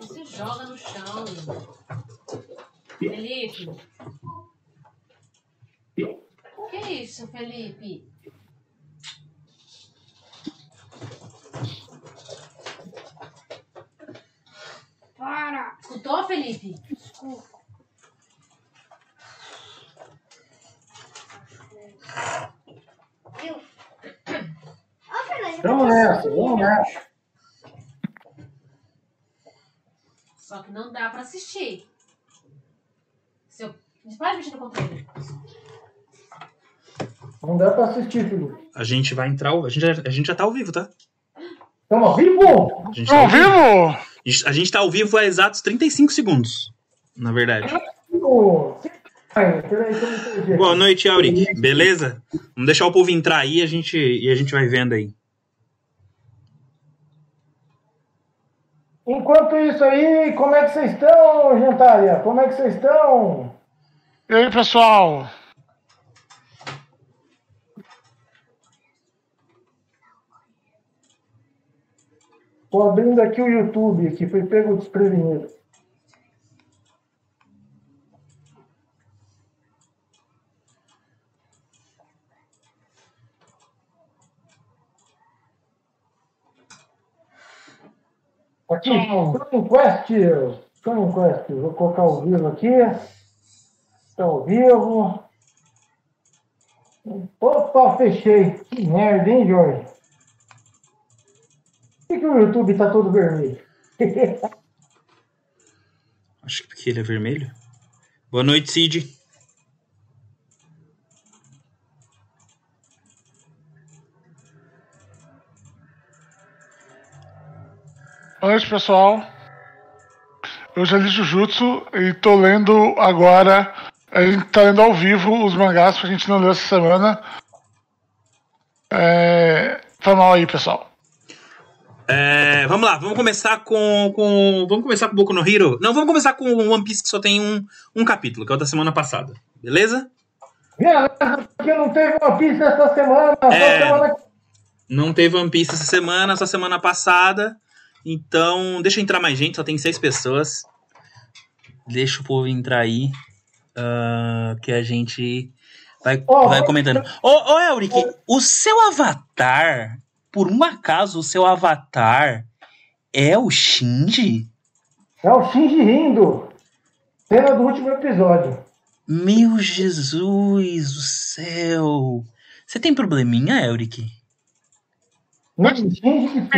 Você joga no chão. Felipe. O que é isso, Felipe? Para! Escutou, Felipe? Desculpa. Viu? Ó, Fernando, Vamos nessa, vamos nessa. Só que não dá pra assistir. Seu... Pode mexer no controle. Não dá pra assistir, filho. A gente vai entrar. A gente, já- a gente já tá ao vivo, tá? Estamos ao vivo? A gente, tá Ao vivo. vivo? A gente- tá ao vivo há exatos 35 segundos. Na verdade. Boa noite, Auric. Beleza? Vamos deixar o povo entrar aí e a gente, e a gente vai vendo aí. Enquanto isso aí, como é que vocês estão, gentalha? Como é que vocês estão? E aí, pessoal? Tô abrindo aqui o YouTube, que foi pego desprevenido. Aqui, Screen Quest, Screen Quest, vou colocar ao vivo aqui. Está ao vivo. Opa, fechei. Que merda, hein, Jorge? Por que, que o YouTube tá todo vermelho? Acho que porque ele é vermelho. Boa noite, Cid. Boa noite, pessoal. Eu já li Jujutsu e tô lendo agora. A gente tá lendo ao vivo os mangás que a gente não leu essa semana. É... Tá mal aí, pessoal. É, vamos lá, vamos começar com, com. Vamos começar com Boku no Hero? Não, vamos começar com One Piece que só tem um, um capítulo, que é o da semana passada. Beleza? Não teve uma pista essa semana, É. semana Não teve One Piece essa semana, só semana passada. Então, deixa entrar mais gente, só tem seis pessoas. Deixa o povo entrar aí. ah, que a gente vai, Ó, vai comentando. Ô, ô Elric, o seu avatar, por um acaso, o seu avatar é o Shinji? É o Shinji rindo. Cena do último episódio. Meu Jesus do céu! Você tem probleminha, Elric? Não, Shinji que.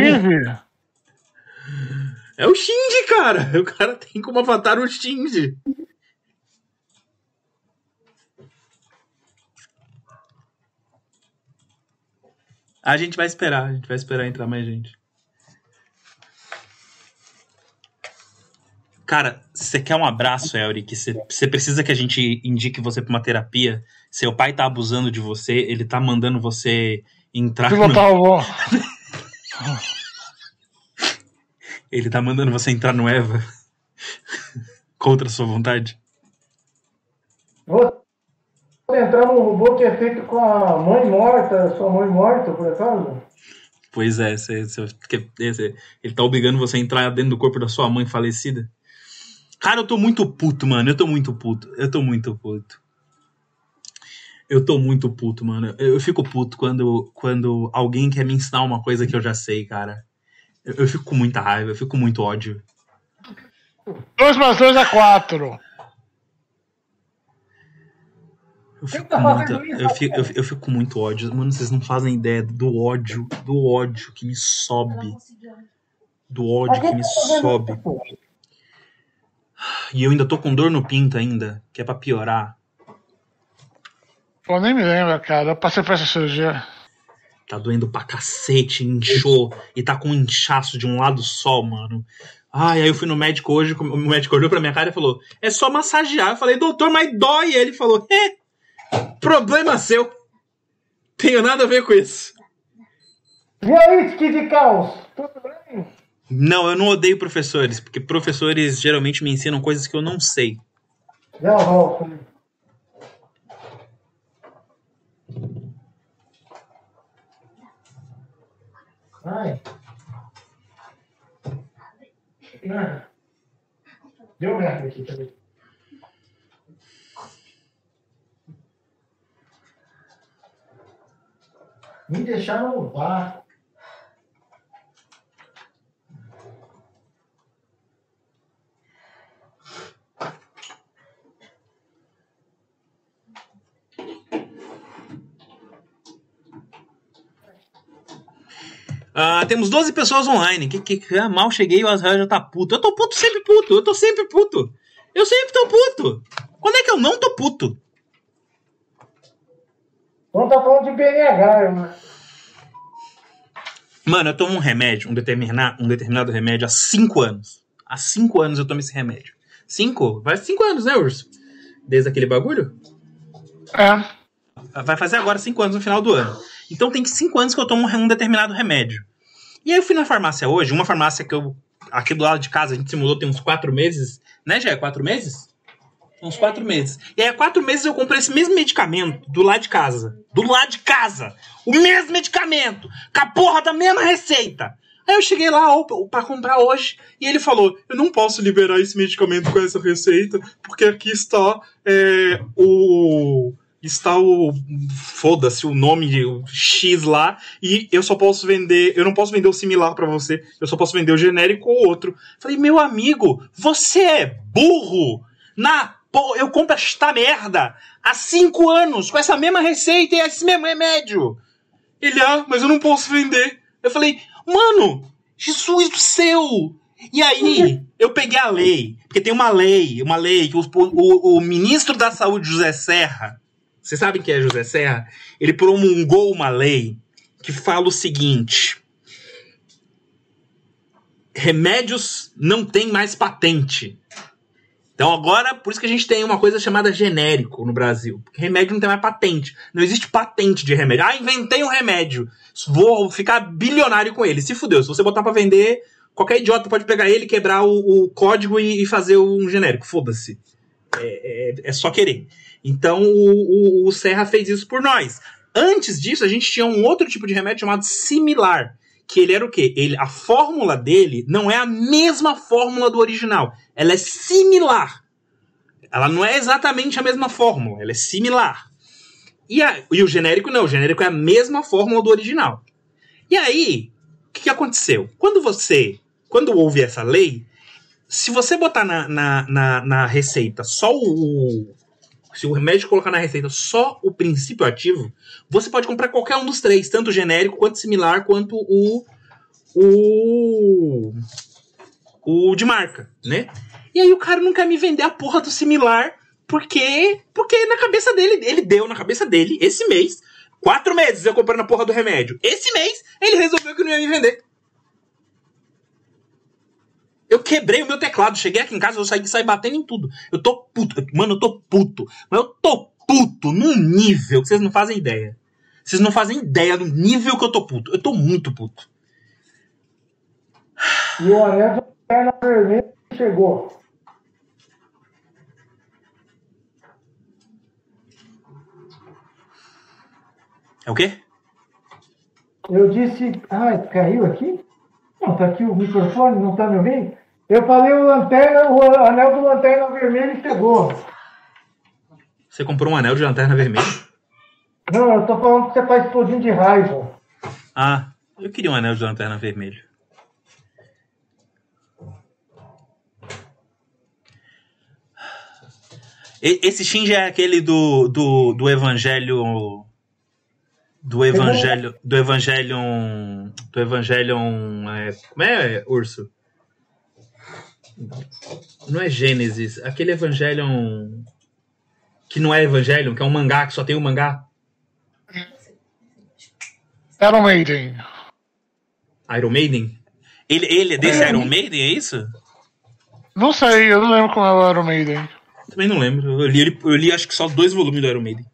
É o Shinji, cara! O cara tem como avatar o Shinji. A gente vai esperar, a gente vai esperar entrar mais gente. Cara, se você quer um abraço, Elric, você, você precisa que a gente indique você pra uma terapia. Seu pai tá abusando de você, ele tá mandando você entrar. no- Pilotar o voo. Ele tá mandando você entrar no Eva contra a sua vontade. Vou entrar num robô que é feito com a mãe morta, sua mãe morta, por acaso? Pois é, você- que- esse- ele tá obrigando você a entrar dentro do corpo da sua mãe falecida. Cara, eu tô muito puto, mano. Eu tô muito puto. Eu tô muito puto. Eu tô muito puto, mano. Eu, eu fico puto quando, quando alguém quer me ensinar uma coisa que eu já sei, cara. Eu, eu fico com muita raiva, eu fico com muito ódio. 2 mais 2 é 4. Eu fico, tá muita, eu, fico, eu, eu fico com muito ódio. Mano, vocês não fazem ideia do ódio, do ódio que me sobe. Do ódio que me sobe. E eu ainda tô com dor no pinto ainda, que é pra piorar. Pô, nem me lembro, cara. Eu passei por essa cirurgia. Tá doendo pra cacete, inchou. E tá com um inchaço de um lado só, mano. Ai, aí eu fui no médico hoje, o médico olhou pra minha cara e falou: é só massagear. Eu falei, doutor, mas dói. E ele falou: é, problema seu. Tenho nada a ver com isso. E aí, Kid Caos? Tudo bem? Não, eu não odeio professores, porque professores geralmente me ensinam coisas que eu não sei. Já volto. Ai. Deu merda aqui, peraí. Me deixaram no bar. Ah, temos 12 pessoas online. Que, que, que- ah, mal cheguei o Azrael já tá puto. Eu tô puto sempre puto. Eu tô sempre puto. Eu sempre tô puto. Quando é que eu não tô puto? Vamos tá falando de BNH, né? Mano, eu tomo um remédio, um, determina, um determinado remédio há 5 anos. Há 5 anos eu tomo esse remédio. 5? Vai 5 anos, né, Urso? Desde aquele bagulho? É. Vai fazer agora 5 anos no final do ano. Então tem 5 anos que eu tomo um determinado remédio. E aí eu fui na farmácia hoje, uma farmácia que eu. Aqui do lado de casa, a gente se mudou tem uns 4 meses. Né, já é 4 meses? Uns 4 meses. E aí há 4 meses eu comprei esse mesmo medicamento do lado de casa. Do lado de casa! O mesmo medicamento! Com a porra da mesma receita! Aí eu cheguei lá ó, pra comprar hoje e ele falou: Eu não posso liberar esse medicamento com essa receita, porque aqui está é, o. Está o. Foda-se o nome o X lá. E eu só posso vender. Eu não posso vender o similar pra você. Eu só posso vender o genérico ou outro. Falei, meu amigo, você é burro! Na. Pô, eu compro esta merda há cinco anos com essa mesma receita e esse mesmo remédio. Ele, ah, mas eu não posso vender. Eu falei, mano, Jesus do céu! E aí, eu peguei a lei, porque tem uma lei, uma lei que o, o, o ministro da Saúde, José Serra, vocês sabem quem é José Serra? Ele promulgou uma lei que fala o seguinte: remédios não têm mais patente. Então agora, por isso que a gente tem uma coisa chamada genérico no Brasil. Porque remédio não tem mais patente. Não existe patente de remédio. Ah, inventei um remédio. Vou ficar bilionário com ele. Se fudeu. Se você botar pra vender, qualquer idiota pode pegar ele, quebrar o, o código e, e fazer um genérico. Foda-se. É, é, é só querer. Então o, o, o Serra fez isso por nós. Antes disso, a gente tinha um outro tipo de remédio chamado similar. Que ele era o quê? Ele, a fórmula dele não é a mesma fórmula do original. Ela é similar. Ela não é exatamente a mesma fórmula, ela é similar. E, a, e o genérico não, o genérico é a mesma fórmula do original. E aí, o que, que aconteceu? Quando você, quando houve essa lei, se você botar na, na, na, na receita só o, se o remédio colocar na receita só o princípio ativo, você pode comprar qualquer um dos três, tanto o genérico, quanto similar, quanto o. o. o de marca, né? E aí o cara não quer me vender a porra do similar, porque. porque na cabeça dele, ele deu na cabeça dele, esse mês, quatro meses eu comprando a porra do remédio. Esse mês, ele resolveu que não ia me vender. Eu quebrei o meu teclado, cheguei aqui em casa, eu saí, saí batendo em tudo. Eu tô puto, mano, eu tô puto. Mas eu tô puto num nível que vocês não fazem ideia. Vocês não fazem ideia do nível que eu tô puto. Eu tô muito puto. E o de perna vermelha chegou. É o quê? Eu disse, ai, caiu aqui? Não, tá aqui o microfone, não tá me ouvindo? Eu falei o lanterna, o anel do lanterna vermelho chegou. Você comprou um anel de lanterna vermelha? Não, eu tô falando que você tá explodindo de raiva. Ah, eu queria um anel de lanterna vermelho. Esse Shinji é aquele do, do, do evangelho. Do evangelho. Do evangelho. Do evangelho. É, como é, urso? Não é Gênesis. Aquele evangelho. Que não é evangelho, que é um mangá, que só tem um mangá. Iron Maiden. Iron Maiden? Ele, ele é desse Iron Maiden, é isso? Não sei, eu não lembro como é o Iron Maiden. Também não lembro. Eu li, ele- eu li acho que só dois volumes do Iron Maiden.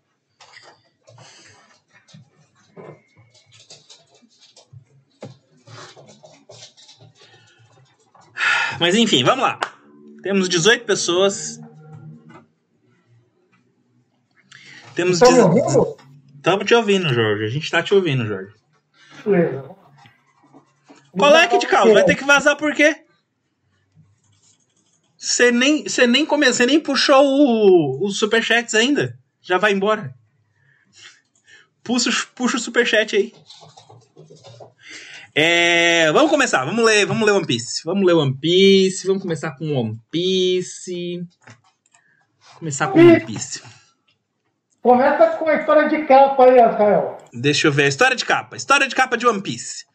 Mas enfim, vamos lá. Temos 18 pessoas. Temos Estão me 18. ouvindo? Estamos te ouvindo, Jorge. A gente tá te ouvindo, Jorge. Beleza. Qual é que de causa? Vai ter que vazar por quê? Você nem, você nem come, você nem puxou o, os superchats ainda. Já vai embora. Puxa, puxa o superchat aí. É, vamos começar, vamos ler, vamos ler One Piece. Vamos ler One Piece, vamos começar com One Piece. Começar com One Piece. Começa com a história de capa aí, Rafael. Deixa eu ver. História de capa. História de capa de One Piece.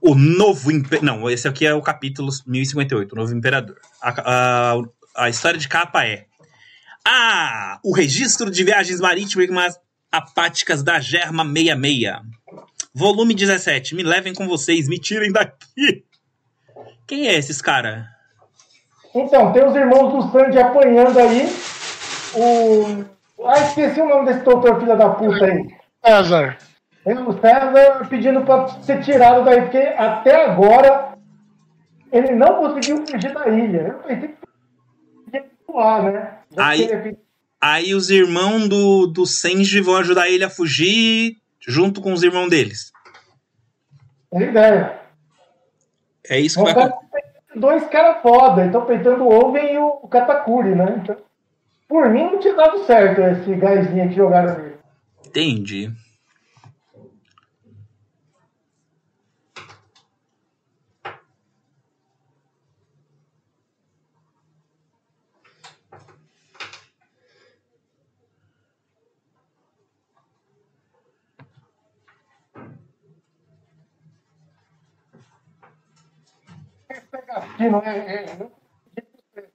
O novo imperador. Não, esse aqui é o capítulo 1058, o novo imperador. A, a, a história de capa é. Ah! O registro de viagens marítimas apáticas da Germa 66. Volume 17. Me levem com vocês, me tirem daqui. Quem é esses cara? Então, tem os irmãos do Sandy apanhando aí. O. Ah, esqueci o nome desse doutor filha da puta aí. César. O César pedindo pra ser tirado daí, porque até agora ele não conseguiu fugir da ilha. Eu pensei que podia voar, né? Aí- Aí os irmãos do, do Senji vão ajudar ele a fugir junto com os irmãos deles. É ideia. É isso que vai acontecer. dois caras foda, então peitando o Oven e o Katakuri, né? Então, por mim não tinha dado certo esse gásinho que jogaram nele. Entendi. Não é- é- é-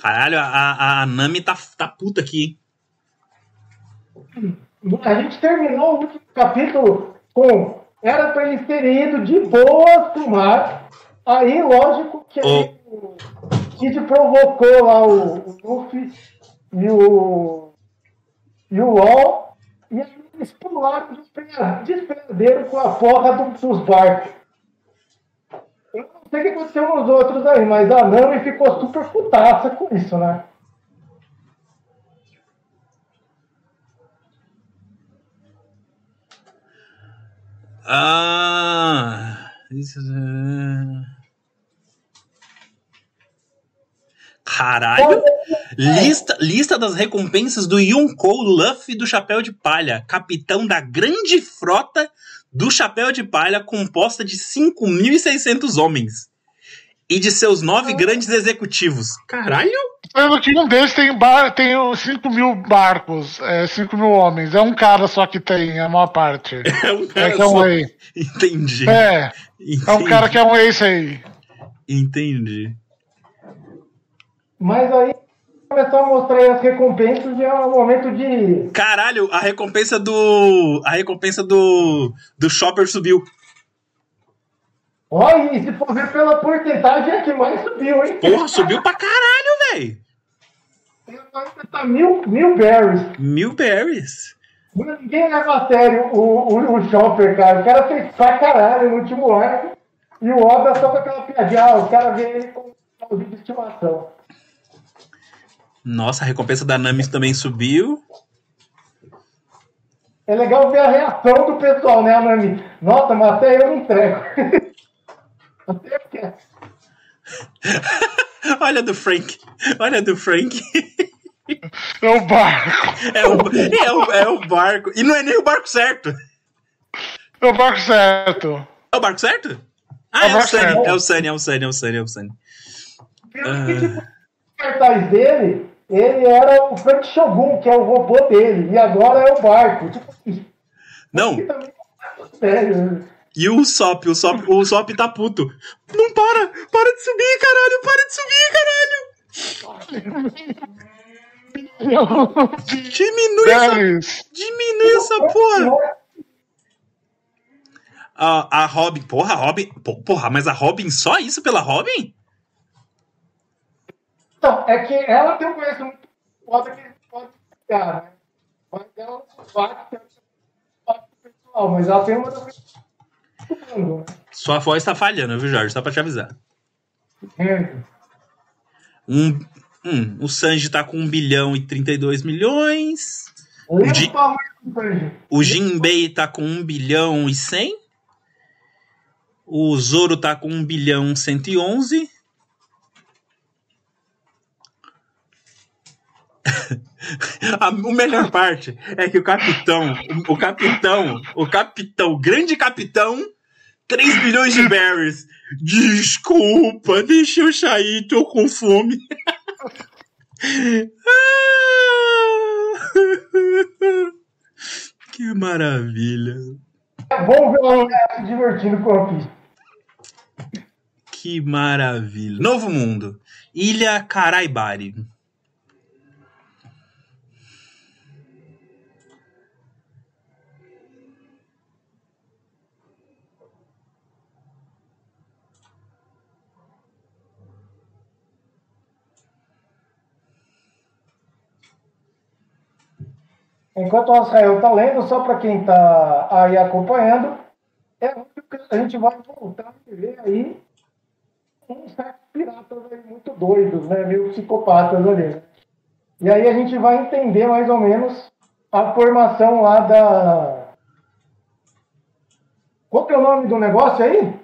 Caralho, a, a, Nami tá, tá puta aqui, hein? A gente terminou o último capítulo com. Era pra eles terem ido de boa pro mar. Aí, lógico que o Kid provocou lá o, o Luffy e o. e o LOL. E eles pularam despenhadeiro com a porra do- dos barcos. Eu não sei o que aconteceu nos outros aí, mas a Nami ficou super putaça com isso, né? Ah. Isso é... Caralho! Lista, lista das recompensas do Yonkou Luffy do Chapéu de Palha, capitão da grande frota do Chapéu de Palha, composta de 5.600 homens e de seus nove grandes executivos. Caralho! Pelo que um deles tem, bar, tem os 5 mil barcos, é, 5 mil homens. É um cara só que tem a maior parte. É um É cara que é um só. rei. Entendi. É, é um cara que é um ace aí. Entendi. Mas aí começou a mostrar aí as recompensas e é um momento de. Caralho, a recompensa do. A recompensa do. Do Chopper subiu. Olha, e se for ver pela porcentagem é que mais subiu, hein? Porra, subiu pra caralho, velho. Tá mil, mil berries. Mil berries. Ninguém leva a sério o, o, o Chopper, cara. O cara fez pra caralho no último arco. E o Oda só com aquela piadinha. Ah, o cara vê ele com um de estimação. Nossa, a recompensa da Nami também subiu. É legal ver a reação do pessoal, né, Nami? Nossa, mas até eu não entrego. até eu quero. Olha a do Frank. Olha a do Frank. É o barco. É o, é, o, é o barco. E não é nem o barco certo. É o barco certo. É o barco certo? Ah, É o é Sunny. É o Sunny, é o Sunny, é o Sunny, é o Sunny. Pelo que, tipo, o cartaz dele, ele era o Frank Shogun, que é o robô dele. E agora é o barco. Tipo, isso Não, também é sério. e o Sop, o Sop, o Sop tá puto. Não para! Para de subir, caralho! Para de subir, caralho! Diminui essa, diminui essa porra! A, a Robin, porra, a Robin, po- porra, mas a Robin, só isso pela Robin? Então, é que ela tem um conhecimento foda que pode pegar, né? Mas ela não bate, pessoal, mas ela tem uma né? Sua voz tá falhando, viu, Jorge? Só pra te avisar. É. Um, hum, o Sanji tá com 1 bilhão e 32 milhões. O Sanji? O Jinbei tá com 1 bilhão e 100. O Zoro tá com 1 bilhão 111. A a melhor parte é que o capitão, o, o capitão, o capitão, o grande capitão, 3 bilhões de berries. Desculpa, deixa eu sair, tô com fome. que maravilha. É bom ver o André se divertindo com o. Que maravilha. Novo mundo. Ilha Caraibari. Enquanto o Israel está lendo, só para quem está aí acompanhando, é óbvio que a gente vai voltar a ver aí uns certos piratas aí muito doidos, né? Meio psicopatas ali. né? E aí a gente vai entender mais ou menos a formação lá da. Qual que é o nome do negócio aí?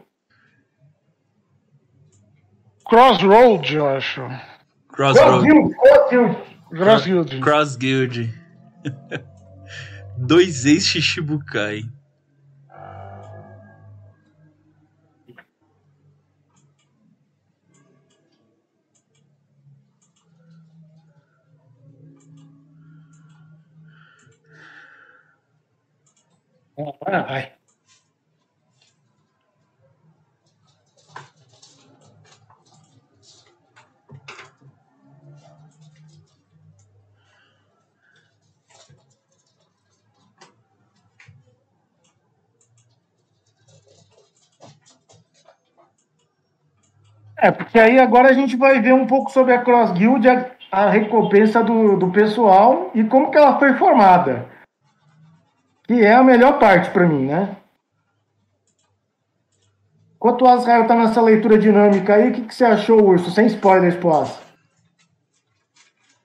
Crossroad, eu acho. Crossroad. Cross Guild. Dois ex-Shichibukai. Agora É, porque aí agora a gente vai ver um pouco sobre a Cross Guild, a, a recompensa do, do pessoal e como que ela foi formada. Que é a melhor parte pra mim, né? Enquanto o Azrael tá nessa leitura dinâmica aí, o que, que você achou, Urso? Sem spoilers, pós.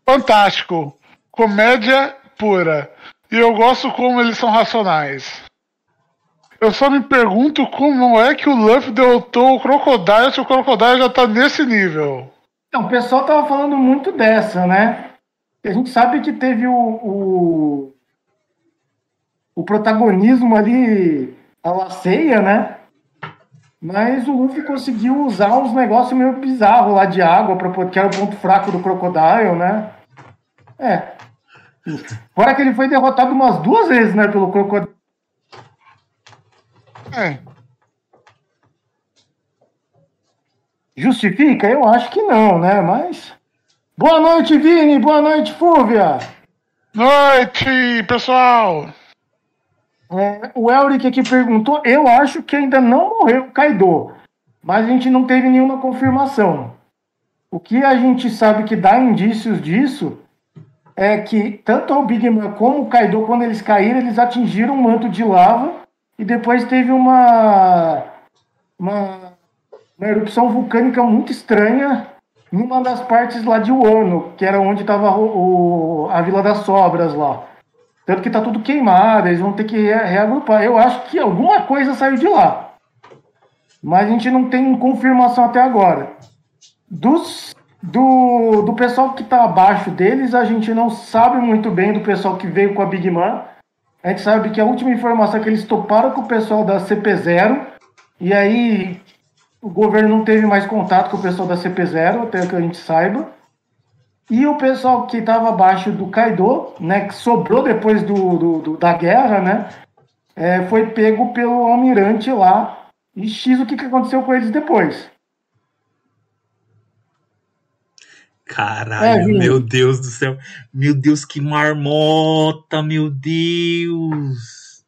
Fantástico. Comédia pura. E eu gosto como eles são racionais. Eu só me pergunto como é que o Luffy derrotou o Crocodile se o Crocodile já tá nesse nível. Então, o pessoal tava falando muito dessa, né? A gente sabe que teve o, o, o protagonismo ali, a laceia, né? Mas o Luffy conseguiu usar uns negócios meio bizarros lá de água, pra, que era o ponto fraco do Crocodile, né? É. Fora que ele foi derrotado umas duas vezes, né, pelo Crocodile. É. Justifica? Eu acho que não, né? Mas. Boa noite, Vini! Boa noite, Fúvia! Noite, pessoal! É, o Elric aqui perguntou, eu acho que ainda não morreu o Kaido, mas a gente não teve nenhuma confirmação. O que a gente sabe que dá indícios disso é que tanto o Big Man como o Kaido, quando eles caíram, eles atingiram um manto de lava e depois teve uma, uma, uma erupção vulcânica muito estranha em uma das partes lá de Wano, que era onde estava a Vila das Sobras lá. Tanto que tá tudo queimado, eles vão ter que re- reagrupar. Eu acho que alguma coisa saiu de lá. Mas a gente não tem confirmação até agora. Dos, do, do pessoal que tá abaixo deles, a gente não sabe muito bem do pessoal que veio com a Big Man. A gente sabe que a última informação é que eles toparam com o pessoal da CP0. E aí o governo não teve mais contato com o pessoal da CP0, até que a gente saiba. E o pessoal que estava abaixo do Kaido, né, que sobrou depois do, do- do- da guerra, né, é, foi pego pelo almirante lá. E X o que, que aconteceu com eles depois. Caralho, É, meu Deus do céu. Meu Deus, que marmota, meu Deus.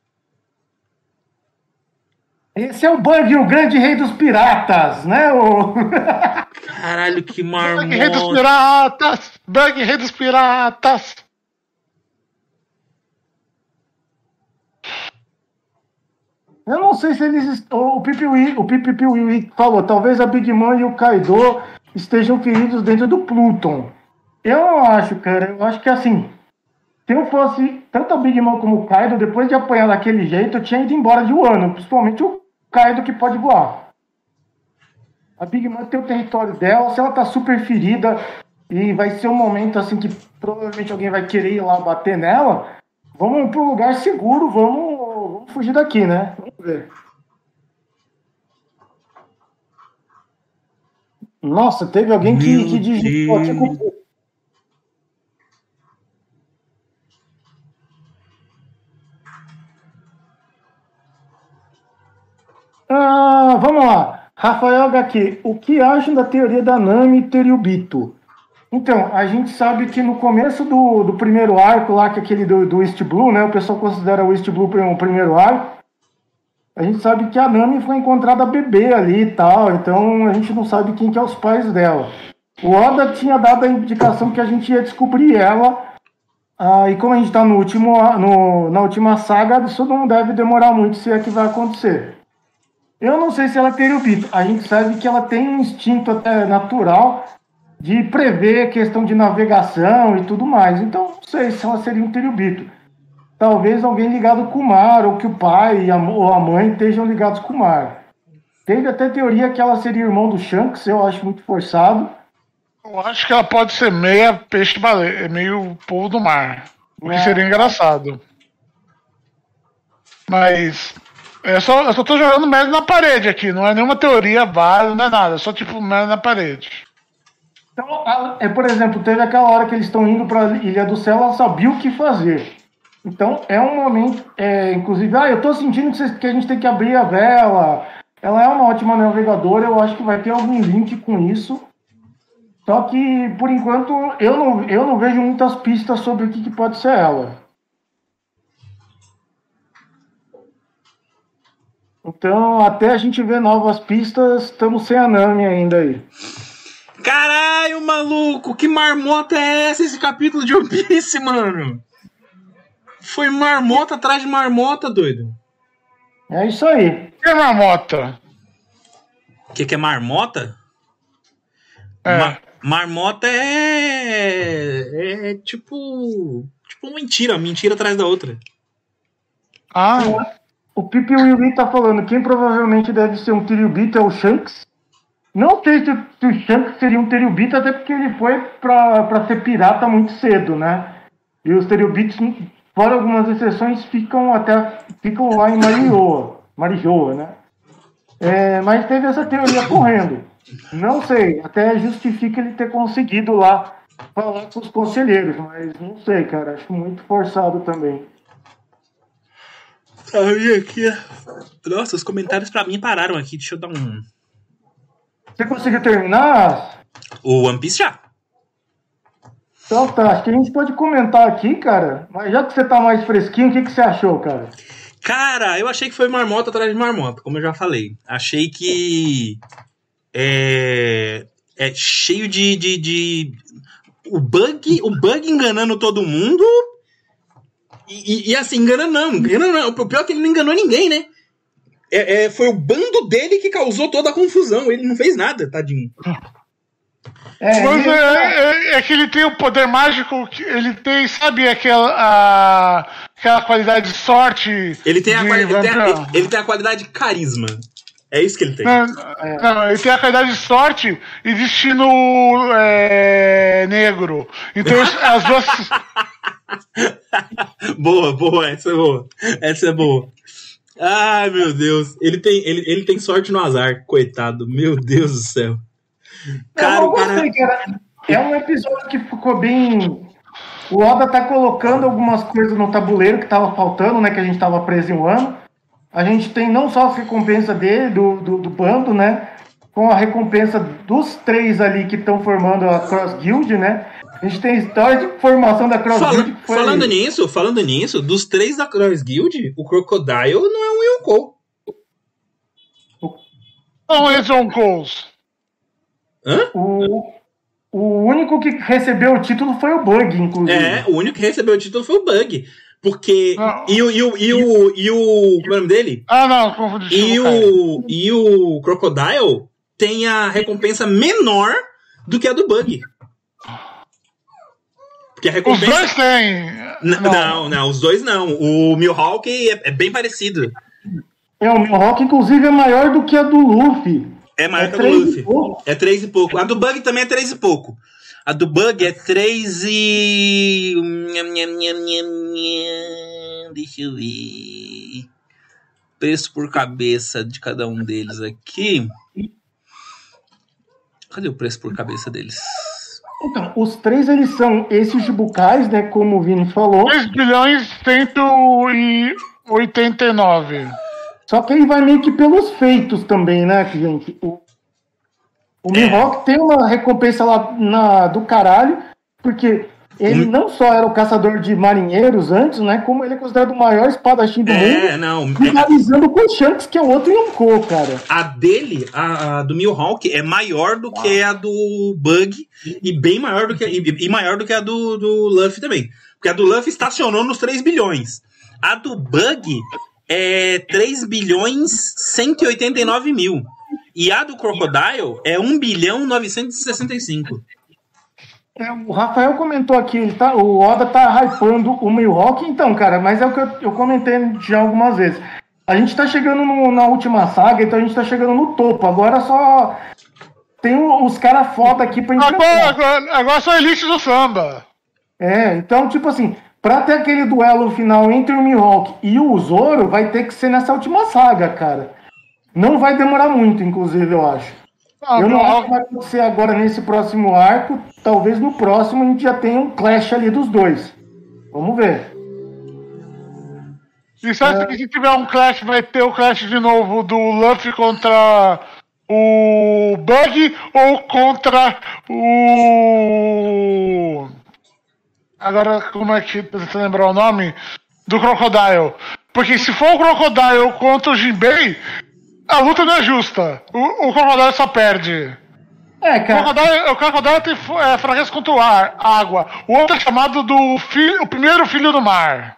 Esse é o Bug, o grande rei dos piratas, né? O... Caralho, que Bug Rei dos marmota. Piratas! Bug Rei dos Piratas! Eu não sei se eles. O Pipiwi, o Pipipiwi falou, talvez a Big Man e o Kaido estejam feridos dentro do Pluton. Eu acho, cara. Eu acho que assim. Se eu fosse tanto a Big Man como o Kaido, depois de apanhar daquele jeito, eu tinha ido embora de Wano. Principalmente o, Kaido que pode voar. A Big Mom tem o território dela, se ela tá super ferida e vai ser um momento assim que provavelmente alguém vai querer ir lá bater nela, vamos para um lugar seguro, vamos, vamos fugir daqui, né? Vamos ver. Nossa, teve alguém que, Meu que digitou aqui Deus. com Ah, vamos lá. Rafael HQ, o que acham da teoria da Nami e Teriubito? Então, a gente sabe que no começo do, do primeiro arco lá, que é aquele do, do East Blue, né? O pessoal considera o East Blue o primeiro arco. A gente sabe que a Nami foi encontrada bebê ali e tal, então a gente não sabe quem que é os pais dela. O Oda tinha dado a indicação que a gente ia descobrir ela. ah, e como a gente está no último, no, na última saga, isso não deve demorar muito se é que vai acontecer. Eu não sei se ela teria o Bito. A gente sabe que ela tem um instinto até natural de prever questão de navegação e tudo mais. Então, não sei se ela seria um Teriubito. Talvez alguém ligado com o mar, ou que o pai ou a mãe estejam ligados com o mar. Teve até teoria que ela seria irmão do Shanks, eu acho muito forçado. Eu acho que ela pode ser meia peixe baleia, meio povo do mar. O que É. seria engraçado. Mas. É só, eu só tô jogando merda na parede aqui, não é nenhuma teoria válida, não é nada, é só tipo merda na parede. Então, é, por exemplo, teve aquela hora que eles estão indo para a Ilha do Céu, ela sabia o que fazer. Então, é um momento, é, inclusive, ah, eu tô sentindo que a gente tem que abrir a vela. Ela é uma ótima navegadora, eu acho que vai ter algum link com isso. Só que, por enquanto, eu não, eu não vejo muitas pistas sobre o que, que pode ser ela. Então, até a gente ver novas pistas, estamos sem a Nami ainda aí. Caralho, maluco, que marmota é essa esse capítulo de One Piece, mano? Foi marmota atrás de marmota, doido. É isso aí. E a marmota? O que, que é marmota? É. Ma- marmota é... é. tipo. Tipo mentira, mentira atrás da outra. Ah, O Pipi Willy tá falando, quem provavelmente deve ser um Teriubito é o Shanks. Não sei se, o- se o Shanks seria um Teriubito, até porque ele foi pra, pra ser pirata muito cedo, né? E os Teriubitos, fora algumas exceções, ficam até ficam lá em Marijoa, Marijoa né? É, mas teve essa teoria correndo. Não sei, até justifica ele ter conseguido lá falar com os conselheiros, mas não sei, cara, acho muito forçado também. Aí aqui. Nossa, os comentários pra mim pararam aqui. Deixa eu dar um. Você conseguiu terminar? O One Piece já. Então tá, acho que a gente pode comentar aqui, cara. Mas já que você tá mais fresquinho, o que, que você achou, cara? Cara, eu achei que foi marmota atrás de marmota, como eu já falei. Achei que. É. É cheio de. de, de- o bug. O bug enganando todo mundo. E, e- e assim, enganando não. Enganando não. O pior é que ele não enganou ninguém, né? É, é, foi o bando dele que causou toda a confusão. Ele não fez nada, tadinho. É, Mas ele- é, é- é que ele tem o poder mágico, que ele tem, sabe, aquela, a- aquela qualidade de sorte. Ele tem, a, de quali- ele, tem a, ele tem a qualidade de carisma. É isso que ele tem. Não, não, ele tem a qualidade de sorte e destino é, negro. Então as duas. boa, boa, essa é boa. Essa é boa. Ai, meu Deus. Ele tem, ele, ele tem sorte no azar, coitado. Meu Deus do céu. Cara, eu cara. gostei, cara. É um episódio que ficou bem. O Oda tá colocando algumas coisas no tabuleiro que tava faltando, né? Que a gente tava preso em um ano. A gente tem não só a recompensa dele, do, do, do bando, né? Com a recompensa dos três ali que estão formando a Cross Guild, né? A gente tem a história de formação da Cross Fala- Guild. foi- falando nisso, falando nisso, dos três da Cross Guild, o Crocodile não é um Yonkou. Não, eles são Coles. Hã? O, o único que recebeu o título foi o Bug, inclusive. É, o único que recebeu o título foi o Bug. Porque. Não. E o. E o. E o. E o como é o nome dele? Ah, não, confundi. E o, e o Crocodile tem a recompensa menor do que a do Bug. Porque a Os recompensa. dois têm. N- não. não, os dois não. O Mihawk é, é bem parecido. É, o Mihawk, inclusive, é maior do que a do Luffy. É maior É que a do três Luffy. É 3 e pouco. A do Bug também é 3 e pouco. A do Bug é 3 e. Deixa eu ver. Preço por cabeça de cada um deles aqui. Cadê o preço por cabeça deles? Então, os três, eles são esses Shibukais, né, como o Vini falou. 2 bilhões 189. Só que aí vai meio que pelos feitos também, né, gente? O, o É. Mihawk tem uma recompensa lá na, do caralho, porque ele Hum. não só era o caçador de marinheiros antes, né, como ele é considerado o maior espadachim do É, mundo, não. é- rivalizando com o Shanks, que é o outro Yonkou, cara. A dele, a, a do Mihawk, é maior do que a do Bug e bem maior do que e, e maior do que a do, do Luffy também. Porque a do Luffy estacionou nos 3 bilhões. A do Bug é 3 bilhões 189 mil. E a do Crocodile é 1 bilhão 965. É, o Rafael comentou aqui, ele tá, o Oda tá hypando o Mihawk, então, cara, mas é o que eu, eu comentei já algumas vezes. A gente tá chegando no- na última saga, então a gente tá chegando no topo. Agora só tem os caras foda aqui pra Agora, enfrentar. agora, agora são elites do samba. É, então, tipo assim, pra ter aquele duelo final entre o Mihawk e o Zoro, vai ter que ser nessa última saga, cara. Não vai demorar muito, inclusive, eu acho. Ah, Eu não acho que vai acontecer agora nesse próximo arco. Talvez no próximo a gente já tenha um clash ali dos dois. Vamos ver. e você acha que se tiver um clash, vai ter o clash de novo do Luffy contra o Bug ou contra o. Agora, como é que. Tenta lembrar o nome? Do Crocodile. Porque se for o Crocodile contra o Jinbei, a luta não é justa. O, o Crocodile só perde. É, O cara. Crocodile, o Crocodile tem é, fraqueza contra o ar, água. O outro é chamado do filho, o primeiro filho do mar.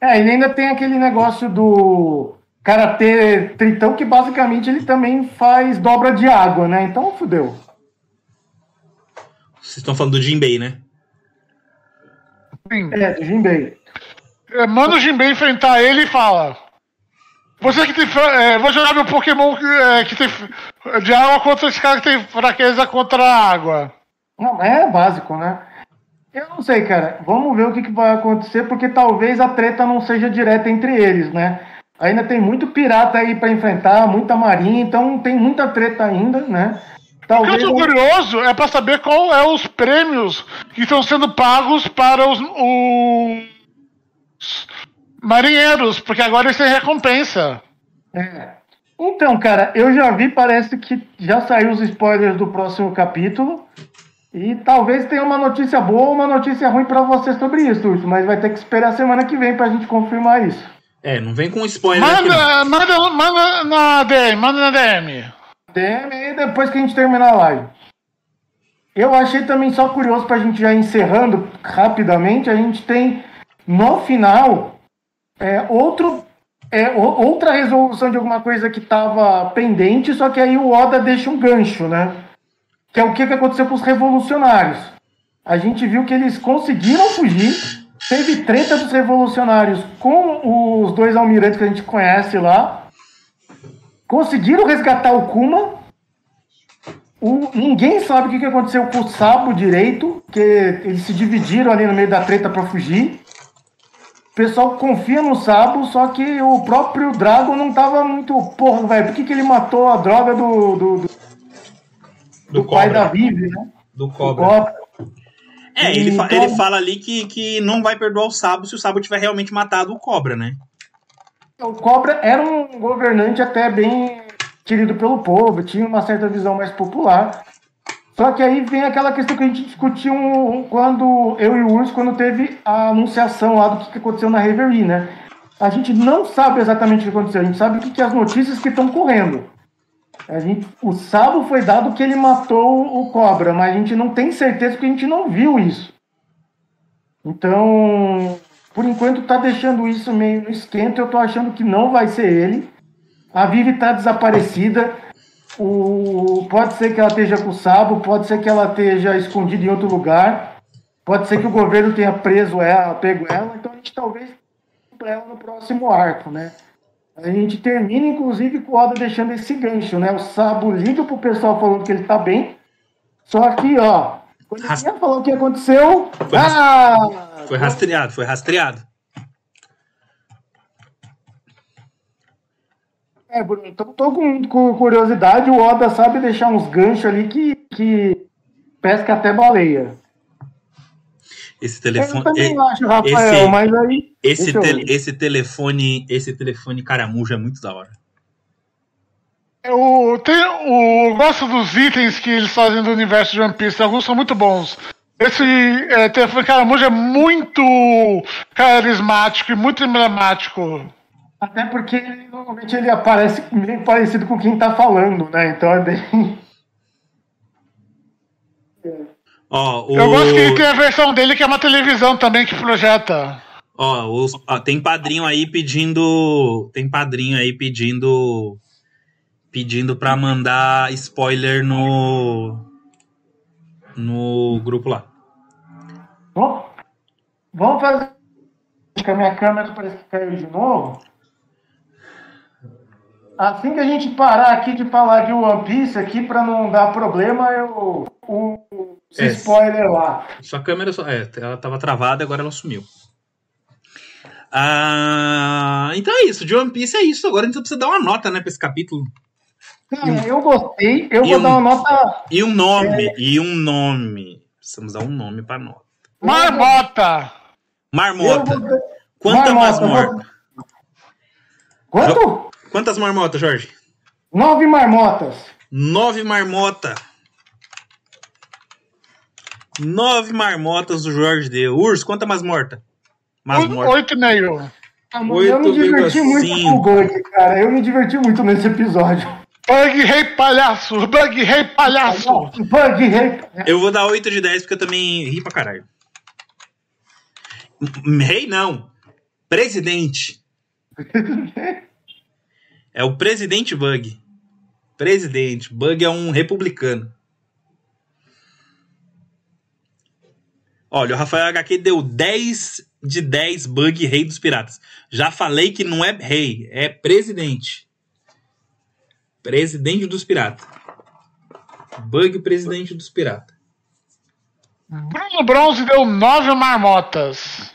É, ele ainda tem aquele negócio do Karatê Tritão, que basicamente ele também faz dobra de água, né? Então fudeu. Vocês estão falando do Jinbei, né? Sim. É, do Jinbei. É, manda o Jinbei enfrentar ele e fala. Você que tem. É, vou jogar meu Pokémon que, é, que tem de água contra esse cara que tem fraqueza contra a água. Não, é básico, né? Eu não sei, cara. Vamos ver o que, que vai acontecer, porque talvez a treta não seja direta entre eles, né? Ainda tem muito pirata aí pra enfrentar, muita marinha, então tem muita treta ainda, né? O que Talvez. eu tô curioso é pra saber qual é os prêmios que estão sendo pagos para os, os marinheiros, porque agora eles têm recompensa. É. Então, cara, eu já vi, parece que já saiu os spoilers do próximo capítulo. E talvez tenha uma notícia boa ou uma notícia ruim pra você sobre isso, Urso, mas vai ter que esperar a semana que vem pra gente confirmar isso. É, não vem com spoiler aqui. Manda, manda, manda na DM, manda na DM. DM aí depois que a gente terminar a live. Eu achei também só curioso pra gente já encerrando rapidamente, a gente tem no final é, outro, é, outra resolução de alguma coisa que estava pendente, só que aí o Oda deixa um gancho, né? Que é o que, que aconteceu com os revolucionários. A gente viu que eles conseguiram fugir, teve treta dos revolucionários com os dois almirantes que a gente conhece lá, conseguiram resgatar o Kuma. O- ninguém sabe o que, que aconteceu com o Sabo direito, que eles se dividiram ali no meio da treta para fugir. O pessoal confia no Sabo, só que o próprio Dragon não tava muito. Porra, velho, por que, que ele matou a droga do, do, do- Do do pai cobra. da Vivi, né? Do Do cobra. Cobra. É, ele, fa- Então- ele fala ali que, que não vai perdoar o Sabo se o Sabo tiver realmente matado o cobra, né? O Cobra era um governante até bem querido pelo povo, tinha uma certa visão mais popular. Só que aí vem aquela questão que a gente discutiu quando eu e o Urso, quando teve a anunciação lá do que que aconteceu na Reverie, né? A gente não sabe exatamente o que aconteceu, a gente sabe o que, que é as notícias que estão correndo. A gente, o Sabo foi dado que ele matou o Cobra, mas a gente não tem certeza porque a gente não viu isso. Então, por enquanto tá deixando isso meio no esquento, eu tô achando que não vai ser ele. A Vivi tá desaparecida. O... Pode ser que ela esteja com o Sabo, pode ser que ela esteja escondida em outro lugar. Pode ser que o governo tenha preso ela, pego ela, então a gente talvez para ela no próximo arco, né? A gente termina, inclusive, com o Oda deixando esse gancho, né? O Sabo liga pro pessoal falando que ele tá bem. Só que, ó, quando ele ia falar o que aconteceu. Ah! Foi rastreado, foi rastreado. É, Bruno, tô, tô com, com curiosidade. O Oda sabe deixar uns ganchos ali que, que pesca até baleia. Esse Eu telefone. também e- acho, Rafael, esse- mas aí. Esse, eu te- esse telefone, esse telefone caramujo é muito da hora. Eu, tenho, eu gosto dos itens que eles fazem do universo de One Piece, alguns são muito bons. Esse é, telefone caramujo é muito carismático e muito emblemático. Até porque normalmente ele aparece meio parecido com quem tá falando, né? Então é bem. Ó, o, Eu gosto que ele tem a versão dele que é uma televisão também que projeta. ó, os- ó, tem padrinho aí pedindo, tem padrinho aí pedindo, pedindo para mandar spoiler no no grupo lá. Bom, vamos fazer. Que a minha câmera parece que caiu de novo. Assim que a gente parar aqui de falar de One Piece aqui, pra não dar problema, eu. O, É. spoiler lá. Sua câmera só, é, ela tava travada, agora ela sumiu. Ah, então é isso, de One Piece é isso. Agora a gente precisa dar uma nota, né, pra esse capítulo. Cara, eu gostei. Eu vou um- dar uma nota. E um nome, e um nome. Precisamos dar um nome pra nota. Marmota! Marmota. vou dar- Quanta Marmota, masmorta? Quanto? Quantas marmotas, Jorge? Nove marmotas. Nove marmota. Nove marmotas do Jorge deu. Urso, quanta masmorta? Masmorta. Oito e meio. Ah, eu me diverti 8,5. muito com o Bug, cara. Eu me diverti muito nesse episódio. Bug Rei Palhaço! Bug Rei Palhaço! Bug, rei. Eu vou dar 8 de 10 porque eu também ri pra caralho. Rei não. Presidente. É o presidente Bug. Presidente. Bug é um republicano. Olha, o Rafael HQ deu 10 de 10 Bug Rei dos Piratas. Já falei que não é rei, é presidente. Presidente dos Piratas. Bug presidente dos Piratas. Bruno Bronze deu nove marmotas.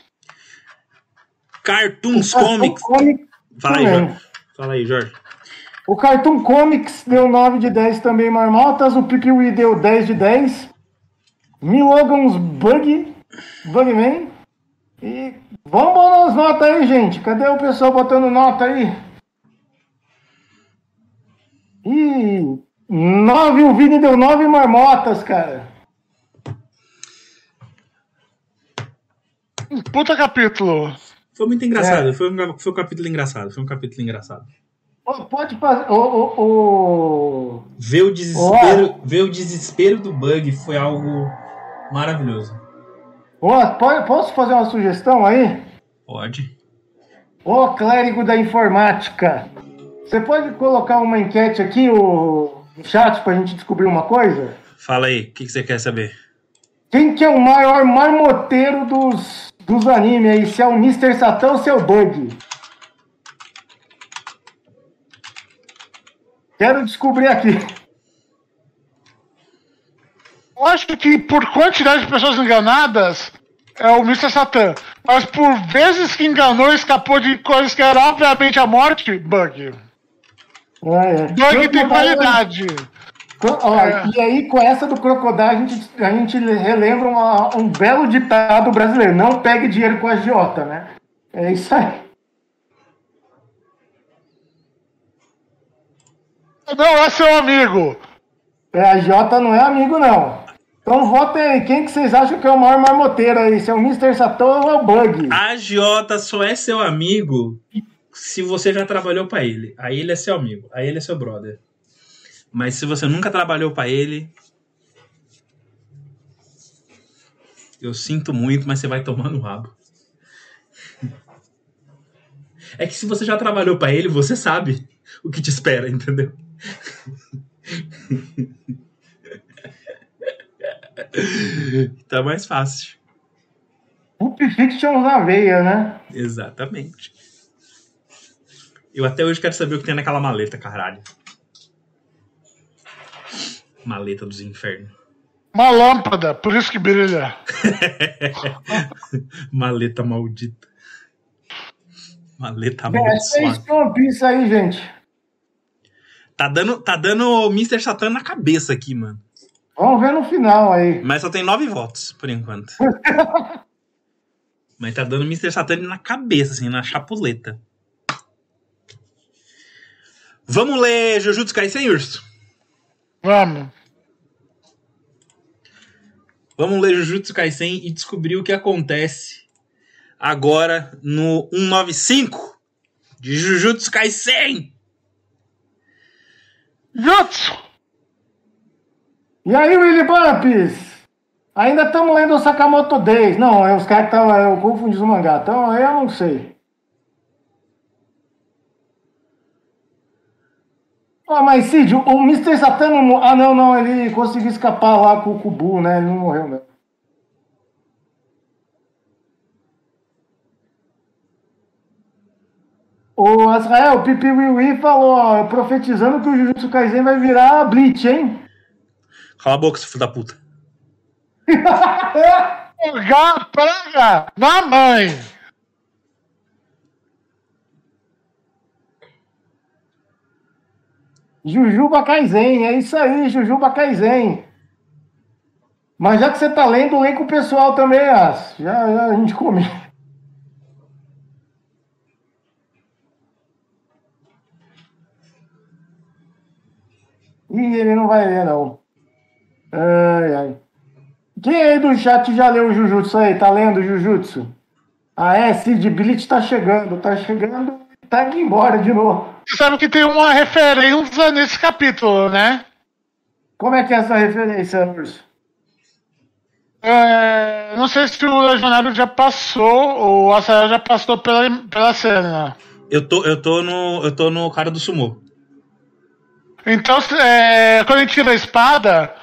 Cartoons Comics. Comics Fala aí. Jorge. Fala aí, Jorge. O Cartoon Comics deu 9 de 10 também marmotas. O Pipiwi deu 10 de 10. Milogans Bug, Bugman. E vamos botar as notas aí, gente. Cadê o pessoal botando nota aí? Ih, 9, o Vini deu 9 marmotas, cara. Puta capítulo. Foi muito engraçado. Foi, um, foi um capítulo engraçado. Foi um capítulo engraçado. Ô, Pode fazer. Ô, ô, ô. Ver o desespero, ver o desespero do Bug foi algo maravilhoso. Ô, pode- posso fazer uma sugestão aí? Pode. Ô, clérigo da informática, você pode colocar uma enquete aqui o, no chat pra gente descobrir uma coisa? Fala aí, o que, que você quer saber? Quem que é o maior marmoteiro dos, dos animes aí? Se é o Mr. Satan ou se é o Bug? Quero descobrir aqui. Eu acho que por quantidade de pessoas enganadas é o Mr. Satan. Mas por vezes que enganou e escapou de coisas que eram obviamente a morte, Bug. Ah, é. Bug tem qualidade. Ó, É. E aí, com essa do Crocodile, a gente, a gente relembra uma- um belo ditado brasileiro: não pegue dinheiro com agiota, né? É isso aí. Não é seu amigo. É, a Jota não é amigo, não. Então votem aí. Quem que vocês acham que é o maior marmoteiro aí? Se é o Mr. Satan ou é o Bug? A agiota só é seu amigo se você já trabalhou pra ele. Aí ele é seu amigo. Aí ele é seu brother. Mas se você nunca trabalhou pra ele. Eu sinto muito, mas você vai tomar no rabo. É que se você já trabalhou pra ele, você sabe o que te espera, entendeu? tá mais fácil. Pulp Fiction na veia, né? Exatamente. Eu até hoje quero saber o que tem naquela maleta, caralho. Maleta dos infernos. Uma lâmpada, por isso que brilha. Maleta maldita. Maleta É, é é One Piece aí, gente. Tá dando, tá dando Mr. Satan na cabeça aqui, mano. Vamos ver no final aí. Mas só tem nove votos, por enquanto. Mas tá dando Mr. Satan na cabeça, assim, na chapuleta. Vamos ler Jujutsu Kaisen, Urso? Vamos. Vamos ler Jujutsu Kaisen e descobrir o que acontece agora no 195 de Jujutsu Kaisen. Jutsu! E aí, Willy Bumps? Ainda estamos lendo o Sakamoto Days. Não, é os caras que estavam. Eu confundi os mangá. Então aí eu não sei. Ah, mas Cid, o Mr. Satan não. mo- Ah, não, não. Ele conseguiu escapar lá com o Kubu, né? Ele não morreu, né? O Azrael, o Pipi Wiwi falou, ó, profetizando que o Jujutsu Kaisen vai virar Bleach, hein? Cala a boca, seu filho da puta. Jogar praga na mãe! Jujuba Kaisen, é isso aí, Jujuba Kaisen. Mas já que você tá lendo, lê com o pessoal também, As. Já, já a gente come. Ih, ele não vai ler, não. Ai, ai. Quem aí do chat já leu o Jujutsu aí? Tá lendo o Jujutsu? Ah, é, Cid Blitz tá chegando, tá chegando, tá indo embora de novo. Você sabe que tem uma referência nesse capítulo, né? Como é que é essa referência, Urso? É, não sei se o Legionário já passou, ou o Açael já passou pela, pela cena. Eu tô, eu tô no. Eu tô no cara do sumô. Então, é, quando ele tira a espada,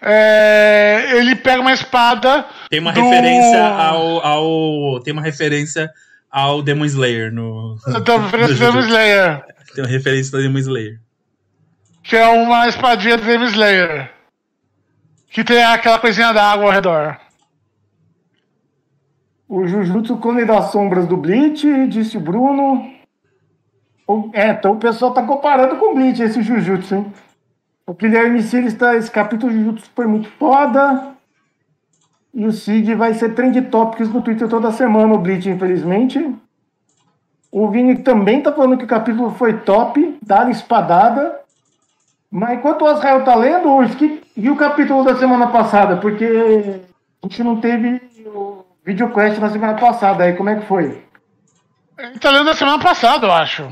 é, ele pega uma espada. Tem uma do- referência ao, ao. Tem uma referência ao Demon Slayer no. Do Demon Slayer. Tem uma referência ao Demon Slayer. Que é uma espadinha do Demon Slayer. Que tem aquela coisinha d'água ao redor. O Jujutsu Clone das Sombras do Bleach, disse o Bruno. O- É, então o pessoal tá comparando com o Bleach esse Jujutsu, hein? O Guilherme Cires está. Esse capítulo de Jujutsu foi muito foda. E o Cid vai ser trend topics no Twitter toda semana, o Bleach, infelizmente. O Vini também tá falando que o capítulo foi top, dá espadada. Mas enquanto o Azrael tá lendo, Urso, que, e o capítulo da semana passada? Porque a gente não teve o videocast na semana passada, aí como é que foi? Ele tá lendo a semana passada, eu acho.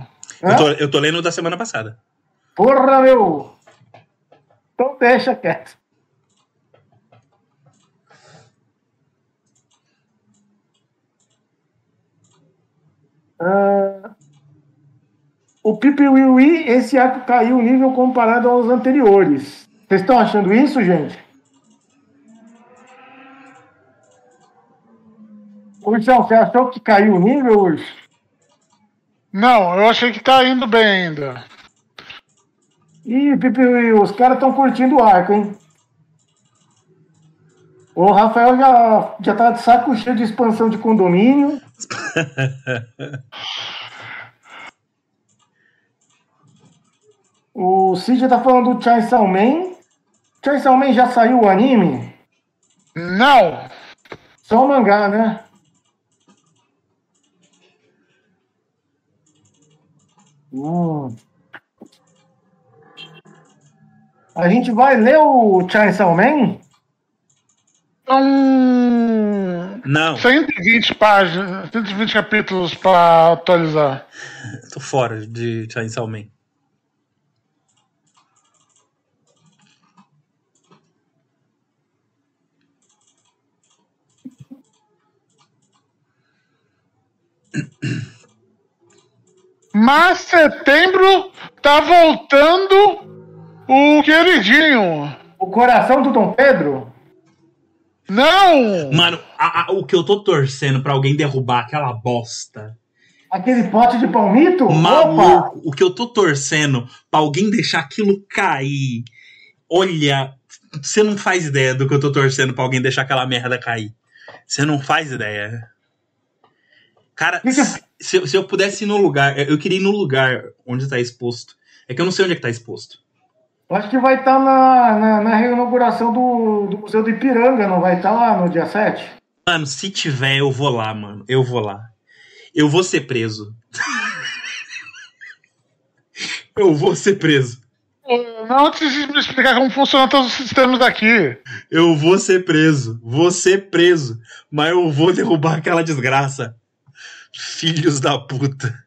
Eu tô, eu tô lendo o da semana passada. Porra, meu! Então deixa quieto. Ah, o Pipi Wiwi, esse arco caiu o nível comparado aos anteriores. Vocês estão achando isso, gente? Ursão, você achou que caiu o nível, Urso? Não, eu achei que tá indo bem ainda. Ih, Pipi, os caras estão curtindo o arco, hein? O Rafael já, já tá de saco cheio de expansão de condomínio. O Cid tá falando do Chainsaw Man. Chainsaw Man já saiu o anime? Não! Só o mangá, né? Hum. A gente vai ler o Chainsaw Man? Hum, Não, 120 páginas, 120 capítulos pra atualizar. tô fora de Chainsaw Man. Mas setembro tá voltando o queridinho. O coração do Dom Pedro? Não! Mano, a- a- o que eu tô torcendo pra alguém derrubar aquela bosta Aquele pote de palmito? Maluco, o que eu tô torcendo pra alguém deixar aquilo cair. Olha, você não faz ideia do que eu tô torcendo pra alguém deixar aquela merda cair. Você não faz ideia. Cara, se, se eu pudesse ir no lugar, eu queria ir no lugar onde tá exposto. É que eu não sei onde é que tá exposto. Eu Acho que vai estar na, na, na reinauguração do, do Museu do Ipiranga, não vai estar lá no dia 7? Mano, se tiver, eu vou lá, mano. Eu vou lá. Eu vou ser preso. eu vou ser preso. Não de me explicar como funcionam todos os sistemas daqui. Eu vou ser preso. Vou ser preso. Mas eu vou derrubar aquela desgraça. Filhos da puta.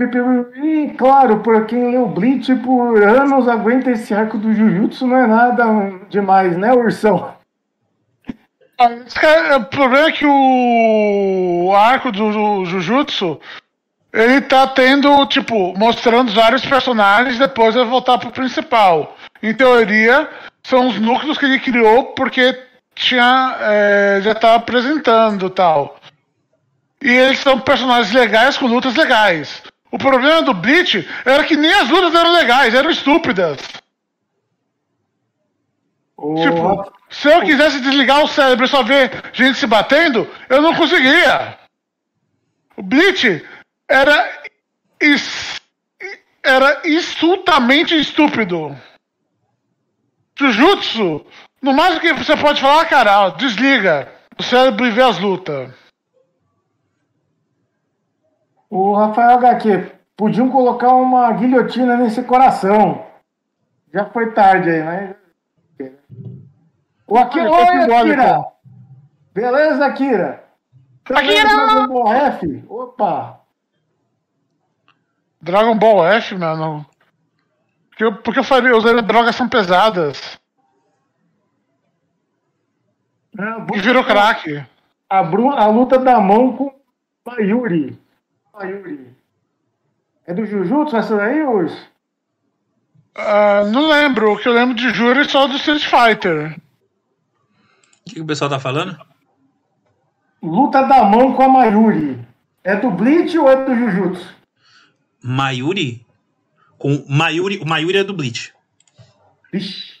E, claro, por quem leu Bleach por anos, aguenta esse arco do Jujutsu, não é nada demais, né, Ursão? Ah, esse cara- O problema é que o arco do Ju- Jujutsu ele tá tendo, tipo, mostrando vários personagens, depois vai voltar pro principal. Em teoria, são os núcleos que ele criou porque tinha. é, já tá apresentando tal. E eles são personagens legais com lutas legais. O problema do Bleach era que nem as lutas eram legais, eram estúpidas. O Tipo, se eu quisesse desligar o cérebro e só ver gente se batendo, eu não conseguia. O Bleach era. is- era insultamente estúpido. Jujutsu, no máximo que você pode falar, cara, ó, desliga o cérebro e vê as lutas. O Rafael HQ, podiam colocar uma guilhotina nesse coração. Já foi tarde aí, né? O Akira, Ah, oi. Akira! Beleza, Akira? Akira! Dragon Ball F? Opa! Dragon Ball F, mano. Porque eu, porque eu usaria drogas são pesadas. E virou crack. A, a luta da mão com Mayuri. Mayuri. É do Jujutsu essa daí, Urso? Ah, não lembro. O que eu lembro de Júri é só do Street Fighter. O que, que o pessoal tá falando? Luta da mão com a Mayuri. É do Bleach ou é do Jujutsu? Mayuri? Com Mayuri, o Mayuri é do Bleach. Vixe.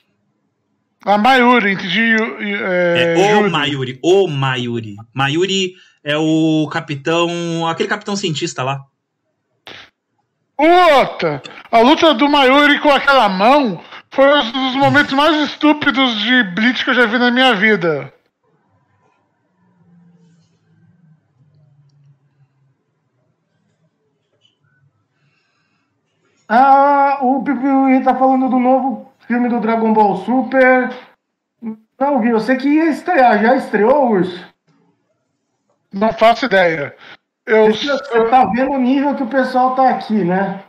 A Mayuri, entendi. É, É, o. Mayuri, o Mayuri. Mayuri é o capitão, aquele capitão cientista lá. Outra! A luta do Mayuri com aquela mão foi um dos momentos mais estúpidos de Bleach que eu já vi na minha vida. Ah, o Pipiui tá falando do novo filme do Dragon Ball Super. Não vi, eu sei que ia estrear. Já estreou, Urso? Não faço ideia. Eu, Você tá vendo o nível que o pessoal tá aqui, né?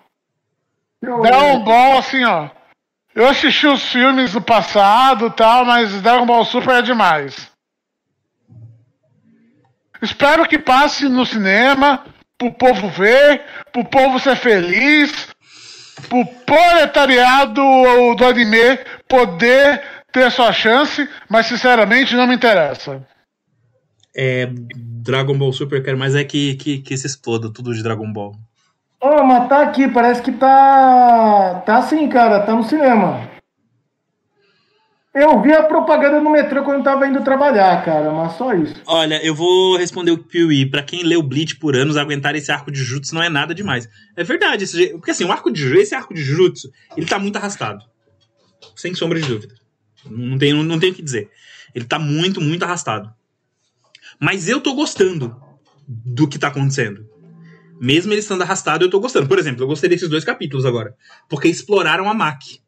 Eu- Dragon Ball, assim, ó. Eu assisti os filmes do passado e tal, mas Dragon Ball Super é demais. Espero que passe no cinema, pro povo ver, pro povo ser feliz, pro proletariado do anime poder ter sua chance, mas sinceramente não me interessa. É, Dragon Ball Super, quero mais é que, que, que se exploda tudo de Dragon Ball. Ô, mas tá aqui, parece que tá. Tá assim, cara, tá no cinema. Eu vi a propaganda no metrô quando eu tava indo trabalhar, cara, mas só isso. Olha, eu vou responder o Piuí. Pra quem leu Bleach por anos, aguentar esse arco de Jutsu não é nada demais. É verdade, esse, porque assim, o arco de esse arco de Jutsu, ele tá muito arrastado. Sem sombra de dúvida. Não tem, não, não tem o que dizer. Ele tá muito, muito arrastado. Mas eu tô gostando do que tá acontecendo. Mesmo ele estando arrastado, eu tô gostando. Por exemplo, eu gostei desses dois capítulos agora. Porque exploraram a Maki.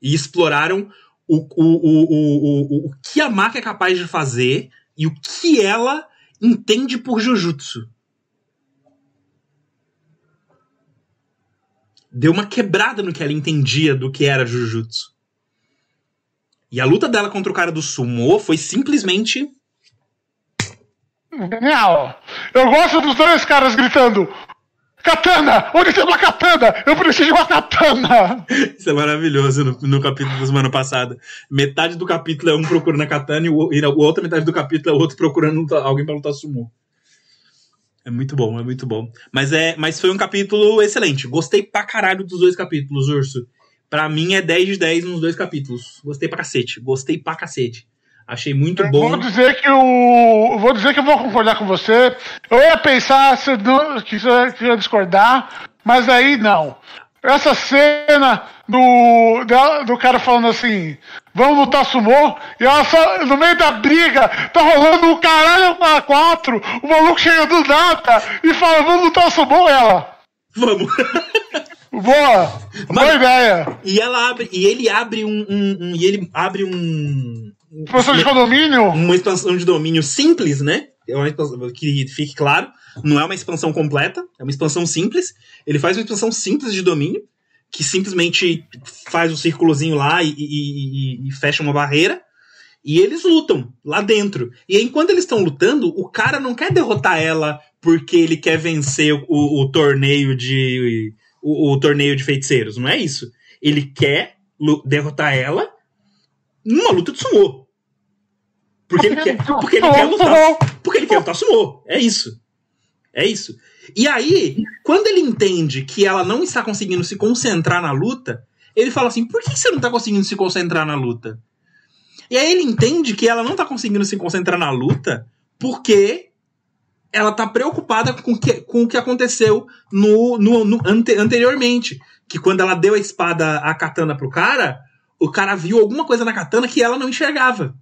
E exploraram o, o, o, o, o, o que a Maki é capaz de fazer e o que ela entende por Jujutsu. Deu uma quebrada no que ela entendia do que era Jujutsu. E a luta dela contra o cara do Sumo foi simplesmente. Genial! Eu gosto dos dois caras gritando: Katana! Onde tem uma katana? Eu preciso de uma katana! Isso é maravilhoso no, no capítulo da semana passada. Metade do capítulo é um procurando a katana e, a outra metade do capítulo é outro procurando alguém pra lutar sumo. É muito bom, é muito bom. Mas, é, mas foi um capítulo excelente. Gostei pra caralho dos dois capítulos, Urso. Pra mim é 10 de 10 nos dois capítulos. Gostei pra cacete. Gostei pra cacete. Achei muito Eu bom. Vou dizer que o. Vou dizer que eu vou concordar com você. Eu ia pensar se não- que você ia discordar, mas aí não. Essa cena do, do cara falando assim, vamos lutar sumô, e ela só, no meio da briga, tá rolando um caralho a quatro, o maluco chega do nada e fala, vamos lutar sumô, ela. Vamos. Boa! Boa Mano, ideia! e ela abre. E ele abre um. um- um- e ele abre um. Professor de condomínio? uma expansão de domínio simples, né? É uma expansão, que fique claro, não é uma expansão completa, é uma expansão simples. Ele faz uma expansão simples de domínio, que simplesmente faz um círculozinho lá e, e- e- e fecha uma barreira. E eles lutam lá dentro. E enquanto eles estão lutando, o cara não quer derrotar ela porque ele quer vencer o, o torneio de. O, o torneio de feiticeiros. Não é isso. Ele quer derrotar ela numa luta de sumô. Porque ele quer, porque ele quer lutar. Porque ele quer lutar sumô. É isso. É isso. E aí, quando ele entende que ela não está conseguindo se concentrar na luta, ele fala assim: por que você não está conseguindo se concentrar na luta? E aí ele entende que ela não está conseguindo se concentrar na luta porque ela está preocupada com, o que- com o que aconteceu no, no- no ante- anteriormente. Que quando ela deu a espada, a katana pro cara, o cara viu alguma coisa na katana que ela não enxergava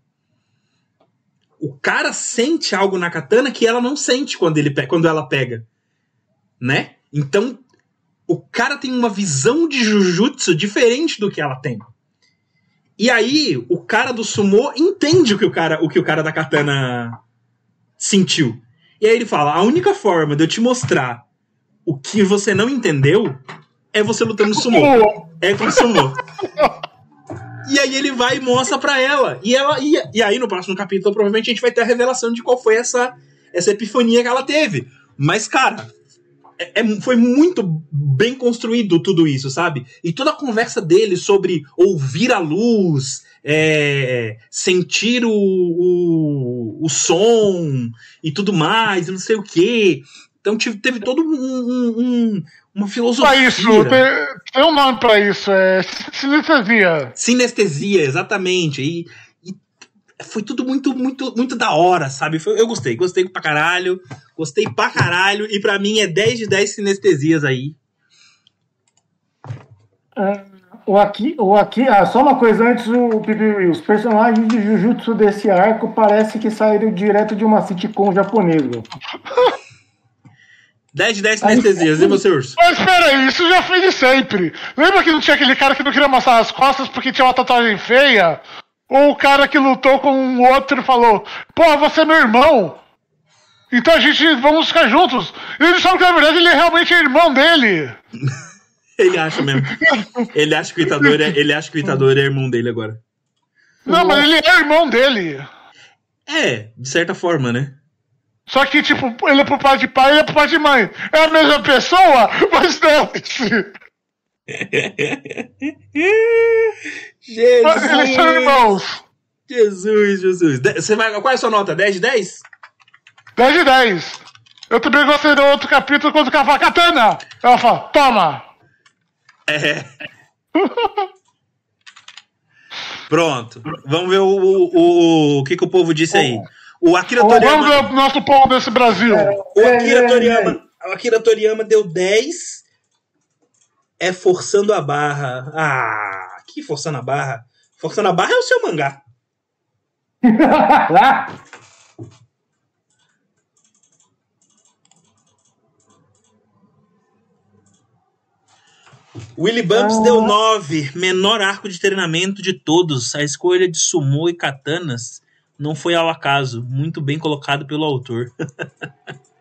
o cara sente algo na katana que ela não sente quando, ele, quando ela pega. Né? Então, o cara tem uma visão de Jujutsu diferente do que ela tem. E aí, o cara do sumô entende o que o cara, o que o cara da katana sentiu. E aí ele fala: a única forma de eu te mostrar o que você não entendeu é você lutando sumô. É com sumô. E aí ele vai e mostra pra ela. E ela e, e aí no próximo capítulo provavelmente a gente vai ter a revelação de qual foi essa essa epifania que ela teve. Mas cara, é, é- foi muito bem construído tudo isso, sabe? E toda a conversa dele sobre ouvir a luz, é, sentir o, o, o som e tudo mais, não sei o quê. Então teve todo um- um- uma filosofia. Pra isso, tem, tem um nome pra isso, é sinestesia. Sinestesia, exatamente. E, e foi tudo muito, muito, muito da hora, sabe? Foi- eu gostei, gostei pra caralho. Gostei pra caralho. E pra mim é 10 de 10 sinestesias aí. O aqui, o aqui, ah, só uma coisa antes, o Pipi, os personagens de Jujutsu desse arco parece que saíram direto de uma sitcom japonesa. 10 de 10 sinestesias. E você, Urso? Mas espera aí, isso já foi de sempre. Lembra que não tinha aquele cara que não queria mostrar as costas porque tinha uma tatuagem feia? Ou o cara que lutou com um outro e falou: Pô, você é meu irmão. Então a gente vamos ficar juntos. E ele sabe que na verdade ele é realmente irmão dele. Ele acha mesmo. Ele acha que o Itadori é, ele acha que o Itadori é irmão dele agora. Não, mas ele é irmão dele. É, de certa forma, né? Só que, tipo, ele é pro pai de pai e ele é pro pai de mãe. É a mesma pessoa, mas não. Mas eles são irmãos. Jesus, Jesus. De- Você vai, qual é a sua nota? 10 de 10? 10 de 10. Eu também gostei do outro capítulo quando o cara fala, Katana! Ela fala, toma! É. Pronto. Vamos ver o, o, o, o que, que o povo disse aí. O Akira Vamos Toriyama. ver o nosso povo desse Brasil. O Akira É, é, Toriyama. O Akira Toriyama deu 10. É forçando a barra. Ah, que forçando a barra? Forçando a barra é o seu mangá. Willy Bumps Ah. deu 9. Menor arco de treinamento de todos. A escolha de sumô e katanas não foi ao acaso. Muito bem colocado pelo autor.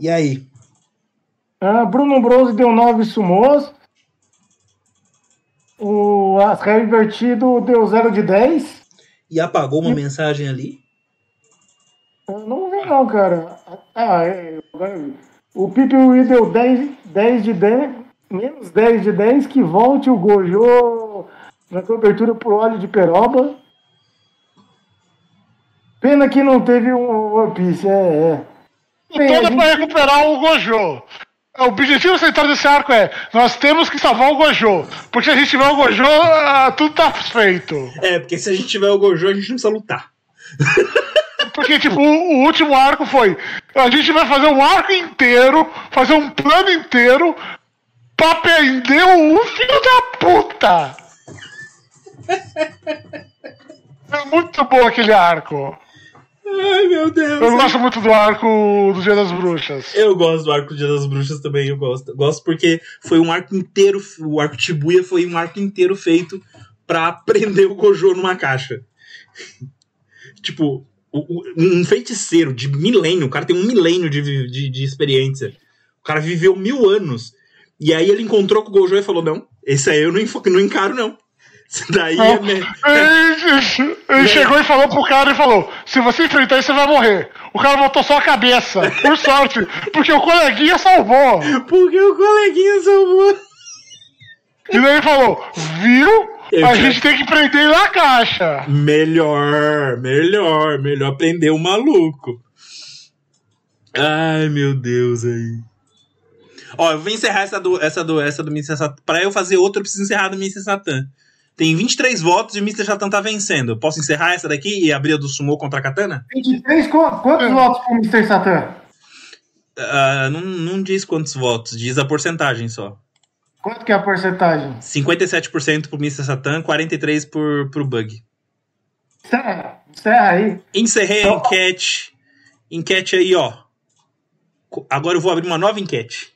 E aí? Ah, Bruno Bronze deu 9 sumôs. O Asrael Invertido deu 0 de 10. E apagou uma mensagem ali? Eu não vi não, cara. Ah, é. O Pipe Wii deu 10, 10 de 10, menos 10 de 10, que volte o Gojo na cobertura por óleo de peroba. Pena que não teve um One Piece, é, é. Bem, a Toda gente- pra recuperar o Gojo. O objetivo central desse arco é: nós temos que salvar o Gojo. Porque se a gente tiver o Gojo, ah, tudo tá feito. É, porque se a gente tiver o Gojo, a gente não precisa lutar. Porque, tipo, o, o último arco foi: a gente vai fazer um arco inteiro, fazer um plano inteiro pra prender o filho da puta. É muito bom aquele arco. Ai, meu Deus. Eu gosto muito do arco do Dia das Bruxas. Eu gosto do arco Dia das Bruxas também, eu gosto. Gosto porque foi um arco inteiro, o arco Shibuya foi um arco inteiro feito pra prender o Gojo numa caixa. tipo, um feiticeiro de milênio, o cara tem um milênio de, de, de experiência. O cara viveu mil anos. E aí ele encontrou com o Gojo e falou: Não, esse aí eu não, não encaro, não. Daí é. me- Ele, ele chegou e falou pro cara e falou: se você enfrentar isso, você vai morrer. O cara botou só a cabeça, por sorte, porque o coleguinha salvou. Porque o coleguinha salvou. E daí ele falou: viu? Eu A gente tem que prender ele na caixa. Melhor, melhor, melhor prender o maluco. Ai, meu Deus aí. Ó, eu vou encerrar essa do essa do essa do Mr. Satan. Pra eu fazer outra, eu preciso encerrar do Mr. Satan. Tem 23 votos e o Mr. Satan tá vencendo. Posso encerrar essa daqui e abrir a do Sumo contra a Katana? 23, qu- quantos votos pro Mr. Satan? Ah, não, não diz quantos votos, diz a porcentagem só. Quanto que é a porcentagem? 57% pro Mr. Satan, 43% por, pro Bug. Encerra, encerra aí. Encerrei a enquete. Enquete aí, ó. Agora eu vou abrir uma nova enquete.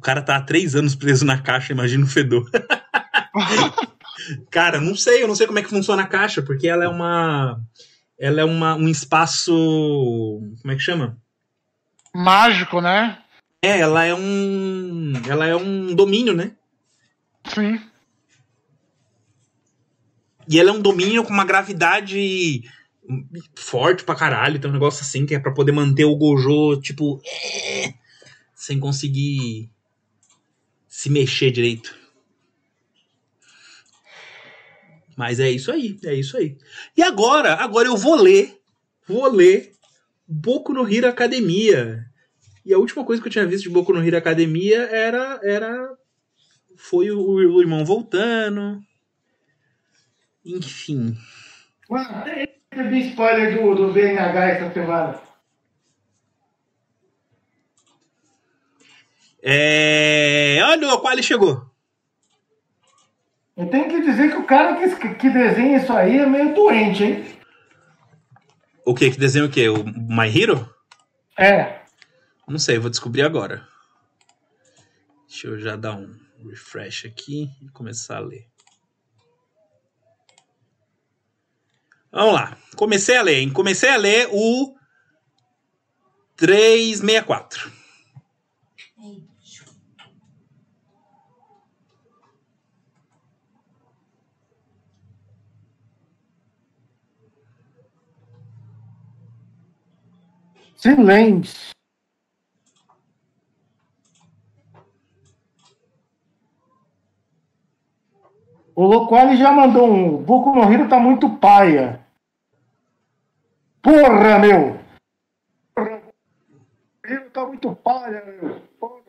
O cara tá há três anos preso na caixa, imagina o fedor. Cara, não sei, eu não sei como é que funciona a caixa, porque ela é uma. Ela é uma, um espaço. Como é que chama? Mágico, né? É, ela é um. Ela é um domínio, né? Sim. E ela é um domínio com uma gravidade forte pra caralho. Tem um negócio assim que é pra poder manter o Gojo, tipo. é, sem conseguir se mexer direito. Mas é isso aí, é isso aí. E agora, agora eu vou ler, vou ler Boku no Hero Academia. E a última coisa que eu tinha visto de Boku no Hero Academia era era foi o, o irmão voltando. Enfim. Mano, recebi spoiler do, do BNH essa semana. É... Olha, o Quali chegou. Eu tenho que dizer que o cara que, que desenha isso aí é meio doente, hein? O que? Que desenho o quê? O My Hero? É. Não sei, vou descobrir agora. Deixa eu já dar um refresh aqui e começar a ler. Vamos lá. Comecei a ler, hein? Comecei a ler o 364. Silêncio. O Loquali já mandou um. Boku no Hero tá muito paia. Porra, meu! Porra, Hero tá muito paia, meu. Porra.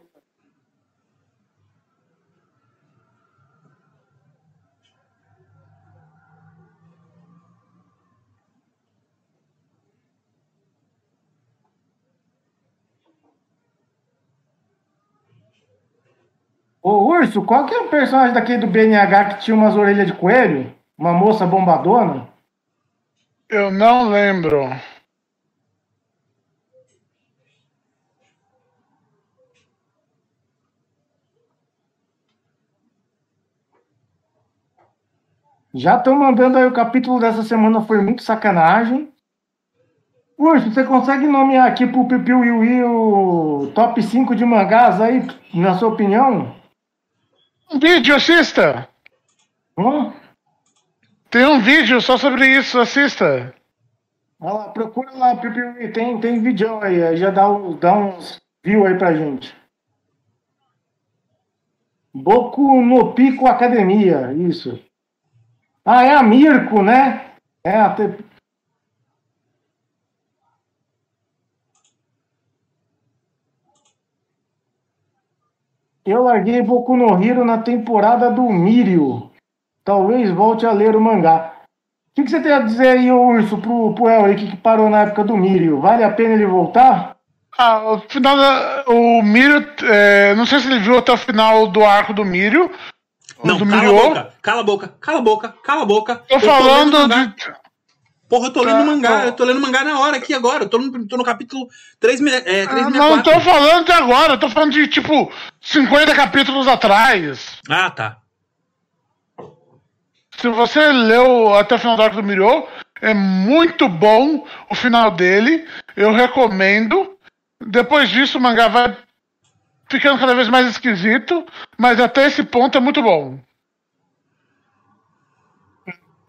Ô Urso, qual que é o personagem daquele do BNH que tinha umas orelhas de coelho? Uma moça bombadona? Eu não lembro. Já estão mandando aí o capítulo dessa semana foi muito sacanagem. Urso, você consegue nomear aqui pro Pipiu Yui o top 5 de mangás aí, na sua opinião? Um vídeo, assista! Hum? Tem um vídeo só sobre isso, assista. Olha lá, procura lá, tem, tem vídeo aí, aí já dá, um- dá uns view aí pra gente. Boku no Pico Academia, isso. Ah, é a Mirko, né? É, Eu larguei Boku no Hero na temporada do Mirio. Talvez volte a ler o mangá. O que, que você tem a dizer aí, ô Urso, pro, pro Elric que parou na época do Mirio? Vale a pena ele voltar? Ah, o final da, O Mirio. é, não sei se ele viu até o final do arco do Mirio. Não, do cala a Mirio. boca, cala a boca, cala a boca, cala a boca. Tô Eu falando de. Porra, eu tô lendo mangá, eu tô lendo mangá na hora aqui agora. Eu tô no, tô no capítulo 3, é, Ah, não 364. tô falando de agora, tô falando de tipo 50 capítulos atrás. Ah, tá. Se você leu até o final do arco do Mirio, é muito bom o final dele. Eu recomendo. Depois disso, o mangá vai ficando cada vez mais esquisito, mas até esse ponto é muito bom.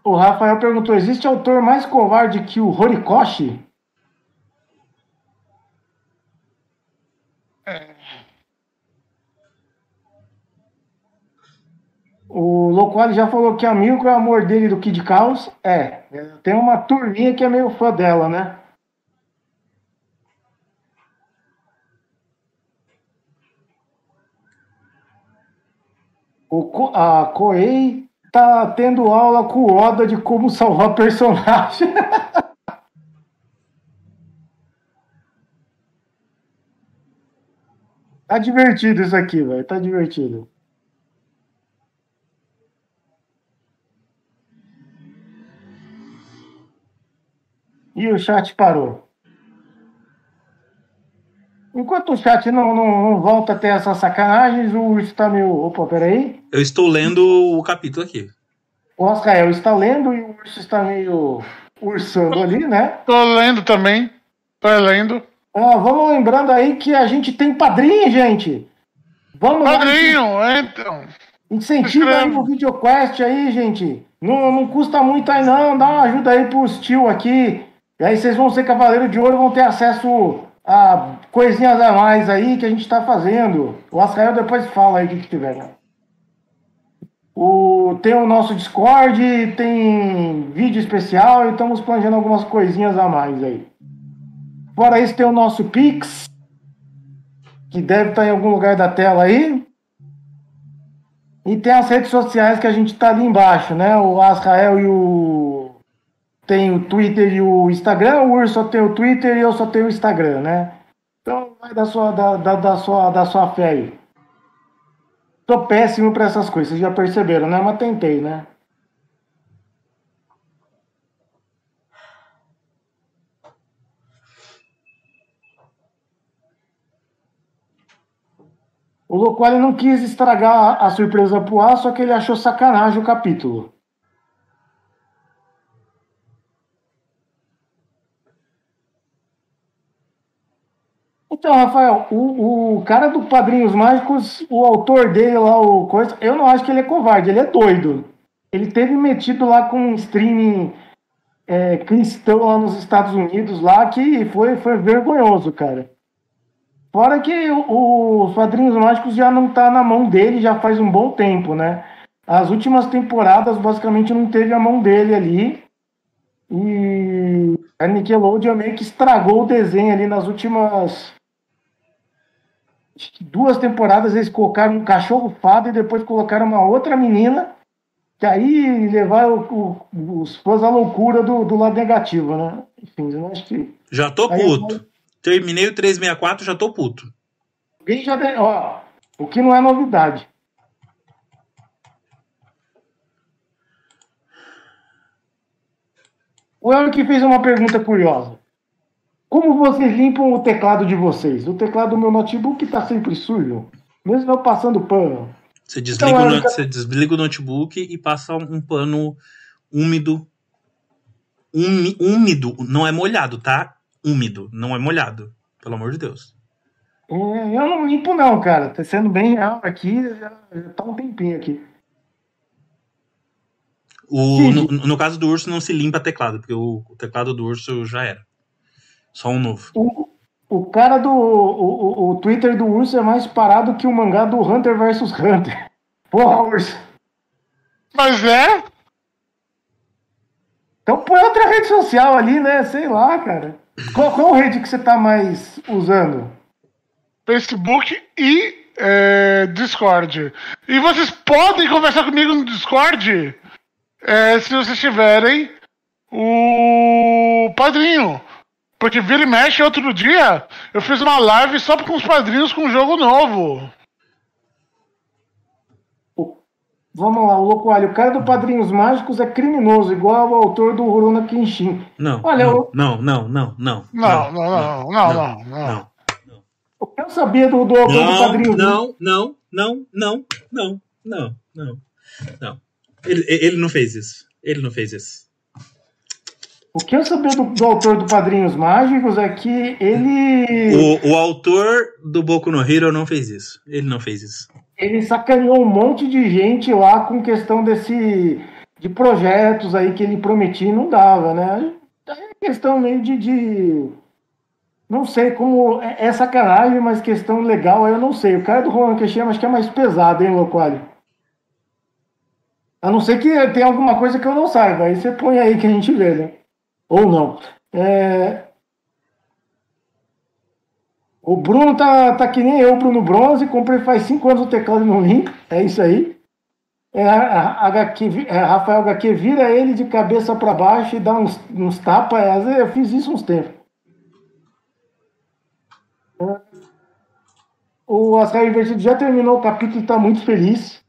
O Rafael perguntou: existe autor mais covarde que o Horikoshi? O Loquali já falou que a Milko é o amor dele do Kid Chaos. É, tem uma turminha que é meio fã dela, né? O Ko- a Koei tá tendo aula com o Oda de como salvar personagem. tá divertido isso aqui, velho. Tá divertido. E o chat parou. Enquanto o chat não, não, não volta a ter essas sacanagens, o urso tá meio. Opa, peraí. Eu estou lendo o capítulo aqui. O Rafael está lendo e o urso está meio ursando ali, né? Tô lendo também. Tô lendo. Ah, vamos lembrando aí que a gente tem padrinho, gente. Vamos lá. Padrinho, então. Incentiva aí Escreve. o VideoQuest aí, gente. Não, não custa muito aí, não. Dá uma ajuda aí pros tio aqui. E aí vocês vão ser Cavaleiro de Ouro, vão ter acesso coisinhas a mais aí que a gente tá fazendo. O Asrael depois fala aí o que, tiver. né? O, tem o nosso Discord, tem vídeo especial e estamos planejando algumas coisinhas a mais aí. Fora isso, tem o nosso Pix, que deve estar em algum lugar da tela aí. E tem as redes sociais que a gente tá ali embaixo, né? O Asrael e o. Tem o Twitter e o Instagram, o Urso só tem o Twitter e eu só tenho o Instagram, né? Então vai da sua, da, da, da sua, da sua fé aí. Tô péssimo pra essas coisas, vocês já perceberam, né? Mas tentei, né? O Loquali não quis estragar a- a surpresa pro ar, só que ele achou sacanagem o capítulo. Então, Rafael, o, o cara do Padrinhos Mágicos, o autor dele lá, o coisa, eu não acho que ele é covarde, ele é doido. Ele teve metido lá com um streaming é, cristão lá nos Estados Unidos, lá, que foi, foi vergonhoso, cara. Fora que o- os Padrinhos Mágicos já não tá na mão dele já faz um bom tempo, né? As últimas temporadas basicamente não teve a mão dele ali. E a Nickelodeon meio que estragou o desenho ali nas últimas duas temporadas eles colocaram um cachorro fado e depois colocaram uma outra menina que aí levaram o- o- os fãs à loucura do, do lado negativo, né? Enfim, eu acho que Já tô Aí, puto. Terminei o 364, já tô puto. Alguém já. de- Ó, o que não é novidade. O Eric fez uma pergunta curiosa. Como vocês limpam o teclado de vocês? O teclado do meu notebook está sempre sujo, mesmo eu passando pano. Você desliga, Então, o, no- você desliga o notebook e passa um pano úmido. Umi- úmido, não é molhado, tá? úmido, não é molhado. Pelo amor de Deus. É, eu não limpo, não, cara. Tá sendo bem real aqui, já, já tá um tempinho aqui. O, no, no caso do urso, não se limpa teclado, porque o, o teclado do urso já era. Só um novo. O, o cara do. O, o, o Twitter do urso é mais parado que o mangá do Hunter vs Hunter. Porra, urso. Mas é? Então põe outra rede social ali, né? Sei lá, cara. Qual, qual rede que você tá mais usando? Facebook e é, Discord. E vocês podem conversar comigo no Discord é, se vocês tiverem o padrinho. Porque vira e mexe outro dia, eu fiz uma live só com os padrinhos com um jogo novo. Vamos lá, o Locoalho. O cara do Padrinhos Mágicos é criminoso, igual ao autor do Rurouni Kenshin. Não, Olha, não, eu- não, não, não, não. Não, não, não, não, não, não. não. Eu saber do, do autor do Padrinhos não, não, não, não, não, não, não, não. Ele, ele não fez isso. Ele não fez isso. O que eu saber do, do autor do Padrinhos Mágicos é que ele, O, o autor do Boku no Hero não fez isso. Ele não fez isso. ele sacaneou um monte de gente lá com questão desse de projetos aí que ele prometia e não dava, né? É questão meio de, de não sei como é, é sacanagem, mas questão legal aí eu não sei. O cara do Roland Kenshin acho que é mais pesado, hein, Loquali? A não ser que tenha alguma coisa que eu não saiba. Aí você põe aí que a gente vê, né? Ou não. É, O Bruno tá, tá que nem eu, Bruno Bronze. Comprei faz cinco anos o teclado no link. É isso aí. É, a- é, Rafael HQ vira ele de cabeça para baixo e dá uns, uns tapas. É, eu fiz isso uns tempos. É, O Açaí Invertido já terminou o capítulo e tá muito feliz.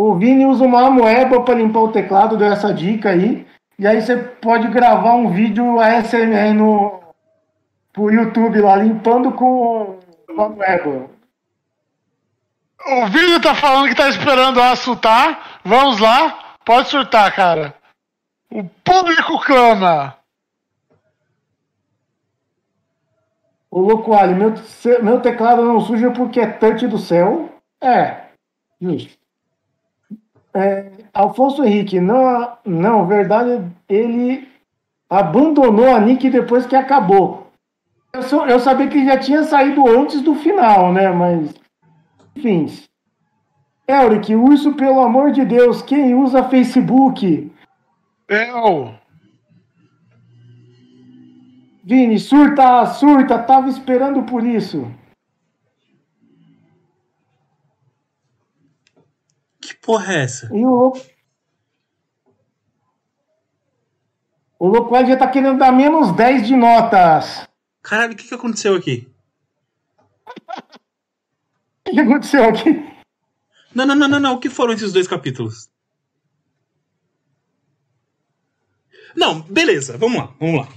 O Vini usa uma moeba para limpar o teclado, deu essa dica aí. E aí você pode gravar um vídeo ASMR no pro YouTube lá, limpando com uma moeba. O vídeo tá falando que tá esperando a surtar. Vamos lá. Pode surtar, cara. O público clama. Ô louco Ali, meu, meu teclado não suja porque é touch do céu. É, justo. É, Alfonso Henrique, não, não, verdade, ele abandonou a Nick depois que acabou. Eu, sou- eu sabia que ele já tinha saído antes do final, né? Mas, enfim. Elric, urso, pelo amor de Deus, quem usa Facebook? Eu. Vini, surta, surta, tava esperando por isso. Que porra é essa? E o louco. O louco já tá querendo dar menos 10 de notas. Caralho, o que, que aconteceu aqui? O que aconteceu aqui? Não, não, não, não, não. O que foram esses dois capítulos? Não, beleza, vamos lá, vamos lá.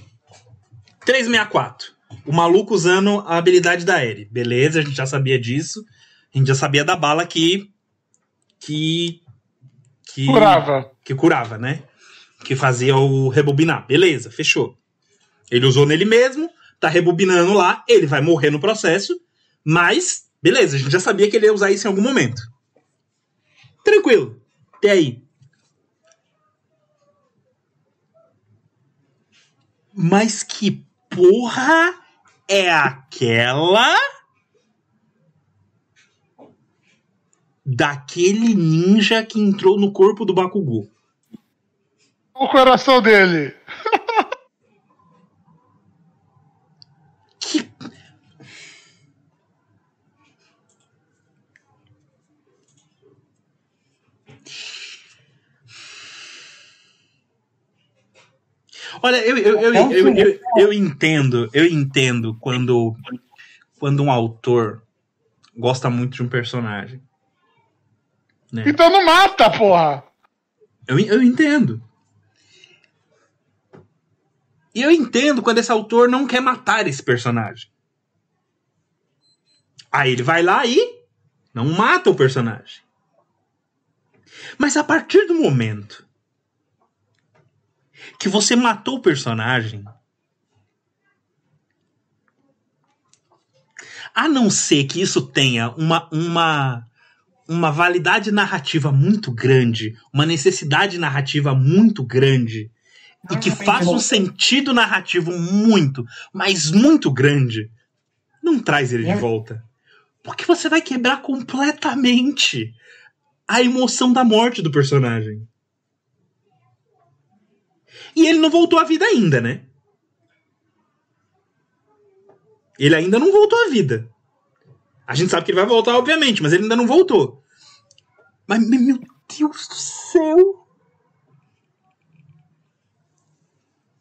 364. O maluco usando a habilidade da Eri. Beleza, a gente já sabia disso. A gente já sabia da bala que. Que. Que Curava. que curava, né? Que fazia o rebobinar. Beleza, fechou. Ele usou nele mesmo, tá rebobinando lá, ele vai morrer no processo, mas beleza, a gente já sabia que ele ia usar isso em algum momento. Tranquilo. Até aí. Mas que porra é aquela daquele ninja que entrou no corpo do Bakugou? O coração dele. Que... Olha, eu, eu, eu, eu, eu, eu, eu entendo, eu entendo quando, quando um autor gosta muito de um personagem. Né? Então não mata, porra. Eu, eu entendo. E eu entendo quando esse autor não quer matar esse personagem. Aí ele vai lá e não mata o personagem. Mas a partir do momento que você matou o personagem. A não ser que isso tenha uma, uma, uma validade narrativa muito grande, uma necessidade narrativa muito grande, e que faça um sentido narrativo muito, mas muito grande, não traz ele de volta. Porque você vai quebrar completamente a emoção da morte do personagem. E ele não voltou à vida ainda, né? Ele ainda não voltou à vida. A gente sabe que ele vai voltar, obviamente, mas ele ainda não voltou. Mas, meu Deus do céu!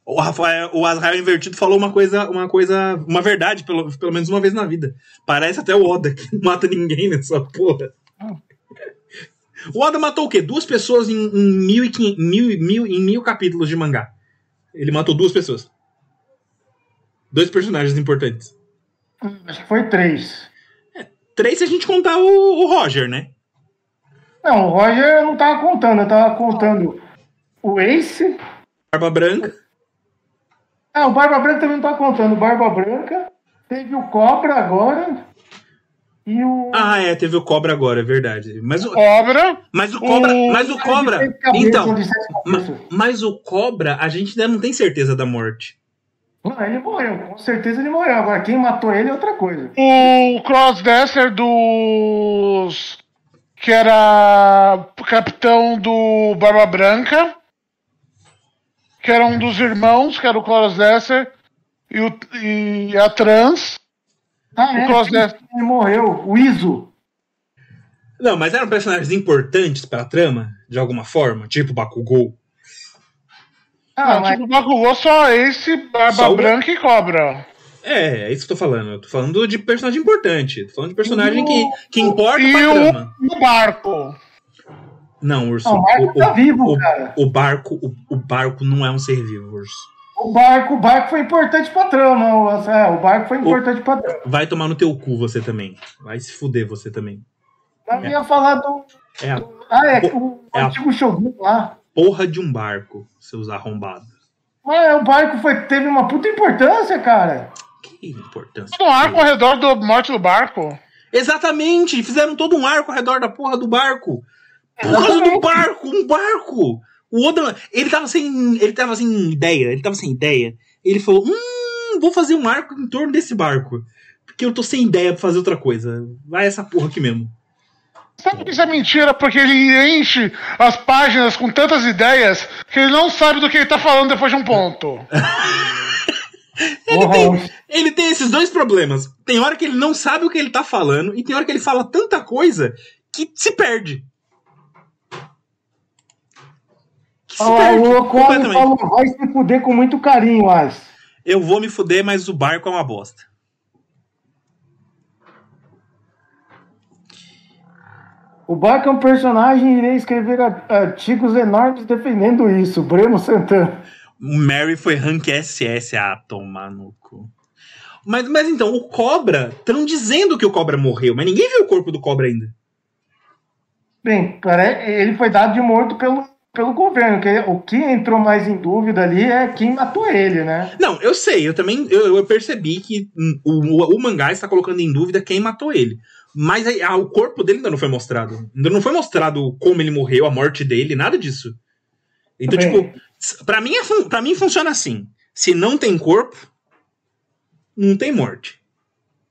O Rafael, o Azrael Invertido falou uma coisa, uma coisa, uma verdade, pelo, pelo menos uma vez na vida. Parece até o Oda, que não mata ninguém nessa porra. O Oda matou o quê? Duas pessoas em, em, mil, e mil, mil, em mil capítulos de mangá. Ele matou duas pessoas. Dois personagens importantes. Acho que foi três. Três se a gente contar o, o Roger, né? Não, o Roger eu não tava contando, eu tava contando o Ace. Barba Branca. Ah, o Barba Branca também não tá contando. Barba Branca, teve o Cobra agora. E o. Ah, é, teve o Cobra agora, é verdade. Mas o, Cobra. mas o Cobra. Mas o Cobra. seis cabeças, Então. de sete ma- cabeças. Mas o Cobra, a gente ainda não tem certeza da morte. Não, ele morreu, com certeza ele morreu. Agora, quem matou ele é outra coisa. O Crossdresser dos. Que era capitão do Barba Branca. Que era um dos irmãos, que era o Crossdresser. E, o, e a Trans. Ah, O é, ele morreu. O Iso. Não, mas eram personagens importantes pra trama, de alguma forma, tipo Bakugou. Ah, Ah, mas tipo, Bakugou só esse, Barba Só o- Branca e Cobra. É, é isso que eu tô falando. Eu tô falando de personagem importante. Tô falando de personagem que, que importa E pra o, trama. e o barco. Não, Urso. Não, o Marco tá vivo, o, cara. o barco, o, o barco não é um ser vivo, Urso. o barco, o barco foi importante pra trama. O, é, o barco foi importante pra trama. Vai tomar no teu cu você também. Vai se fuder você também. Mas eu ia falar do. É a Ah, é, o É a- antigo Shogun lá. porra de um barco, seus arrombados. Ah, o barco foi, teve uma puta importância, cara. Que importância. Um arco ao redor da morte do barco. Exatamente! Fizeram todo um arco ao redor da porra do barco. Por causa do barco, um barco! O Oda, ele tava sem. Ele tava sem ideia, ele tava sem ideia. Ele falou: Hum, vou fazer um arco em torno desse barco. Porque eu tô sem ideia pra fazer outra coisa. Vai essa porra aqui mesmo. Sabe que isso é mentira? Porque ele enche as páginas com tantas ideias que ele não sabe do que ele tá falando depois de um ponto. Ele tem, ele tem esses dois problemas. Tem hora que ele não sabe o que ele tá falando, e tem hora que ele fala tanta coisa que se perde. Que se Ó, perde Ocon completamente. falou, vai se fuder com muito carinho, Ais. Eu vou me fuder, mas o barco é uma bosta. O barco é um personagem e irei escrever artigos enormes defendendo isso. Breno Santana. O Mary foi rank SS. Ah, tomar no cu. Mas, mas então, o Cobra. Estão dizendo que o Cobra morreu, mas ninguém viu o corpo do Cobra ainda. Bem, ele foi dado de morto pelo, pelo governo. Que o que entrou mais em dúvida ali é quem matou ele, né? Não, eu sei, eu também eu, eu percebi que hum, o, o, o mangá está colocando em dúvida quem matou ele. Mas aí, ah, o corpo dele ainda não foi mostrado. Ainda não foi mostrado como ele morreu, a morte dele, nada disso. Então, Bem. tipo, pra mim, é fun- pra mim funciona assim. Se não tem corpo, não tem morte.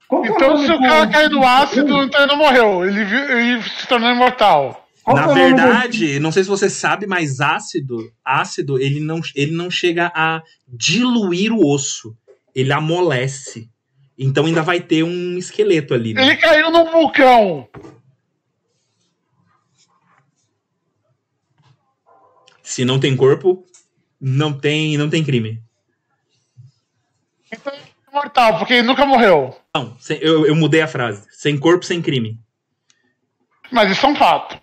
Qual é Então, se o cara cair do ácido, então ele não morreu. Ele, ele se tornou imortal. qual Na é do- verdade, não sei se você sabe, mas ácido, ácido, ele não, ele não chega a diluir o osso. Ele amolece. Então ainda vai ter um esqueleto ali, né? Ele caiu num vulcão. Se não tem corpo, não tem, não tem crime. Então é imortal, porque ele nunca morreu. Não, eu, eu mudei a frase. Sem corpo, sem crime. Mas isso é um fato.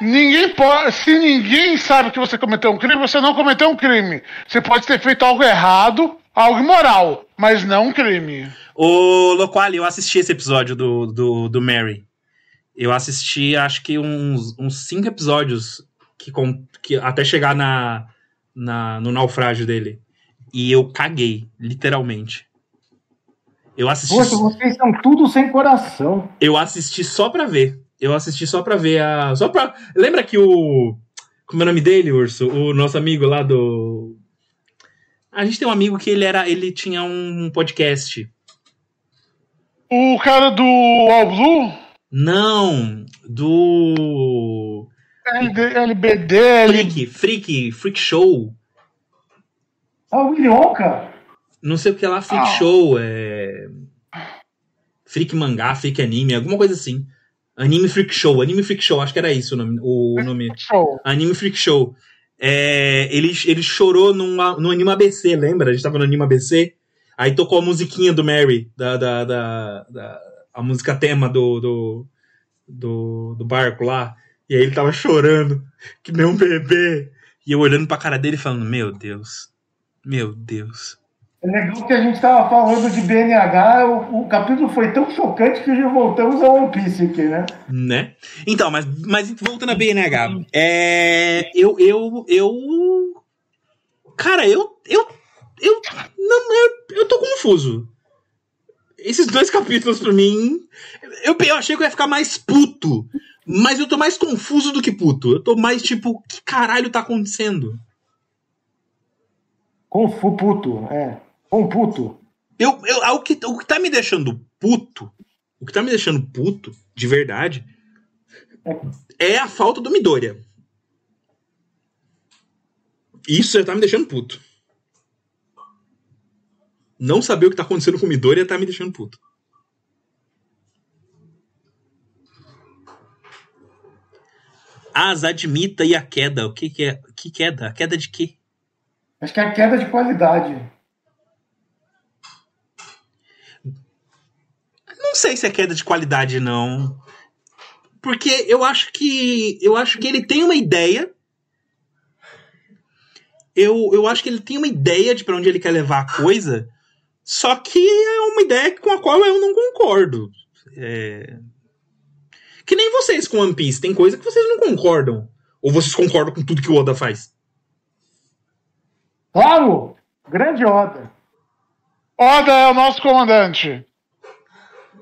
Ninguém pode. Se ninguém sabe que você cometeu um crime, você não cometeu um crime. Você pode ter feito algo errado, algo imoral, mas não um crime. Ô, Loquali, eu assisti esse episódio do, do, do Mary. Eu assisti, acho que uns, uns cinco episódios que, com, que até chegar na, na, no naufrágio dele. E eu caguei, literalmente. Eu assisti, Poxa, vocês são tudo sem coração. eu assisti só pra ver. Eu assisti só pra ver a. Só pra. Lembra que o. Como é o nome dele, Urso? O nosso amigo lá do. A gente tem um amigo que ele era. Ele tinha um podcast. O cara do All Blue, Não! Do. LBD. Freak, Freak, Freak Show. Ah, o Wilionca? Não sei o que lá, Freak Ah. Show, é. Freak Mangá, Freak Anime, alguma coisa assim. Anime Freak Show, Anime Freak Show, acho que era isso o nome. O nome. Show. Anime Freak Show. É, ele, ele chorou num, no Anime ABC, lembra? A gente tava no Anime ABC. Aí tocou a musiquinha do Mary, da, da, da, da- a música tema do, do, do, do barco lá. E aí ele tava chorando, que nem um bebê. E eu olhando pra cara dele falando: Meu Deus, meu Deus. É legal que a gente tava falando de BNH, o, o capítulo foi tão chocante que já voltamos ao One Piece aqui, né? Né? Então, mas, mas voltando a BNH, é, eu, eu, eu, cara, eu, eu, eu, não, eu, eu tô confuso. Esses dois capítulos pra mim, eu, eu achei que eu ia ficar mais puto, mas eu tô mais confuso do que puto. Eu tô mais tipo, que caralho tá acontecendo? Confu puto, é. Com puto. Eu, eu, o, que, o que tá me deixando puto, o que tá me deixando puto, de verdade, é a falta do Midoriya. Isso já tá me deixando puto. Não saber o que tá acontecendo com o Midoriya tá me deixando puto. As admita e a queda. O que, que é? Que queda? A queda de quê? Acho que é a queda de qualidade. Não sei se é queda de qualidade, não. Porque eu acho que. Eu acho que ele tem uma ideia. Eu, eu acho que ele tem uma ideia de pra onde ele quer levar a coisa. Só que é uma ideia com a qual eu não concordo. É... Que nem vocês com One Piece. Tem coisa que vocês não concordam. Ou vocês concordam com tudo que o Oda faz. Claro! Grande Oda. Oda é o nosso comandante.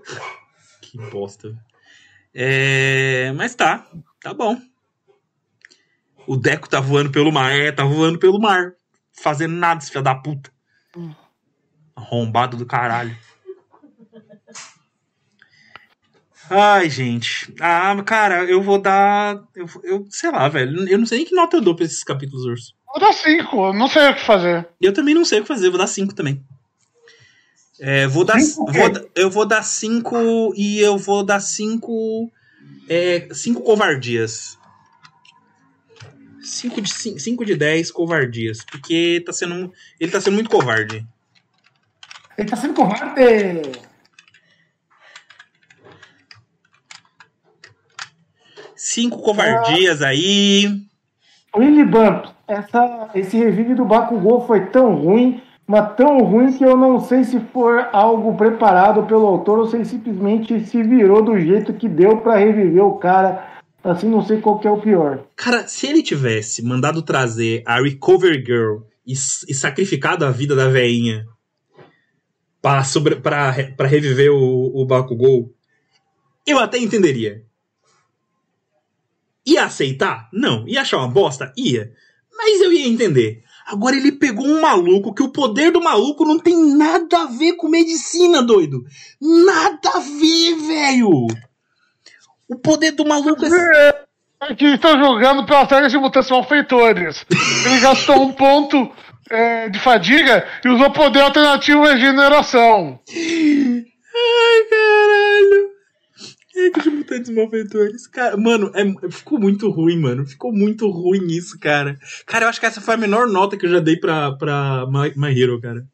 Que bosta. É, mas tá, tá bom. O Deco tá voando pelo mar, é, tá voando pelo mar. Fazendo nada, esse filho da puta. Arrombado do caralho. Ai, gente. Ah, cara, eu vou dar. Eu, eu sei lá, velho. Eu não sei nem que nota eu dou pra esses capítulos urso. Vou dar cinco, não sei o que fazer. Eu também não sei o que fazer, vou dar 5 também. É, vou dar, Cinco vou, eu vou dar 5 e eu vou dar 5 é, cinco covardias. 5 de, 5 de 10 covardias. Porque tá sendo, ele tá sendo muito covarde. Ele tá sendo covarde. 5 covardias aí. Willy Bump, essa, esse revive do Bakugou foi tão ruim, mas tão ruim que eu não sei se for algo preparado pelo autor ou se ele simplesmente se virou do jeito que deu pra reviver o cara. Assim, não sei qual que é o pior. Cara, se ele tivesse mandado trazer a Recover Girl e, e sacrificado a vida da veinha pra, sobre, pra, re- pra reviver o, o Bakugou, eu até entenderia. Ia aceitar? Não. Ia achar uma bosta? Ia. Mas eu ia entender. Agora ele pegou um maluco que o poder do maluco não tem nada a ver com medicina, doido. Nada a ver, velho. O poder do maluco é Que estão jogando pela série de mutantes malfeitores. Ele gastou um ponto é, de fadiga e usou poder alternativo regeneração. Ai, caralho. Que de mutantes malfeitores. Cara, mano, é- ficou muito ruim, mano. Ficou muito ruim isso, cara. Cara, eu acho que essa foi a menor nota que eu já dei pra, pra My, My Hero, cara.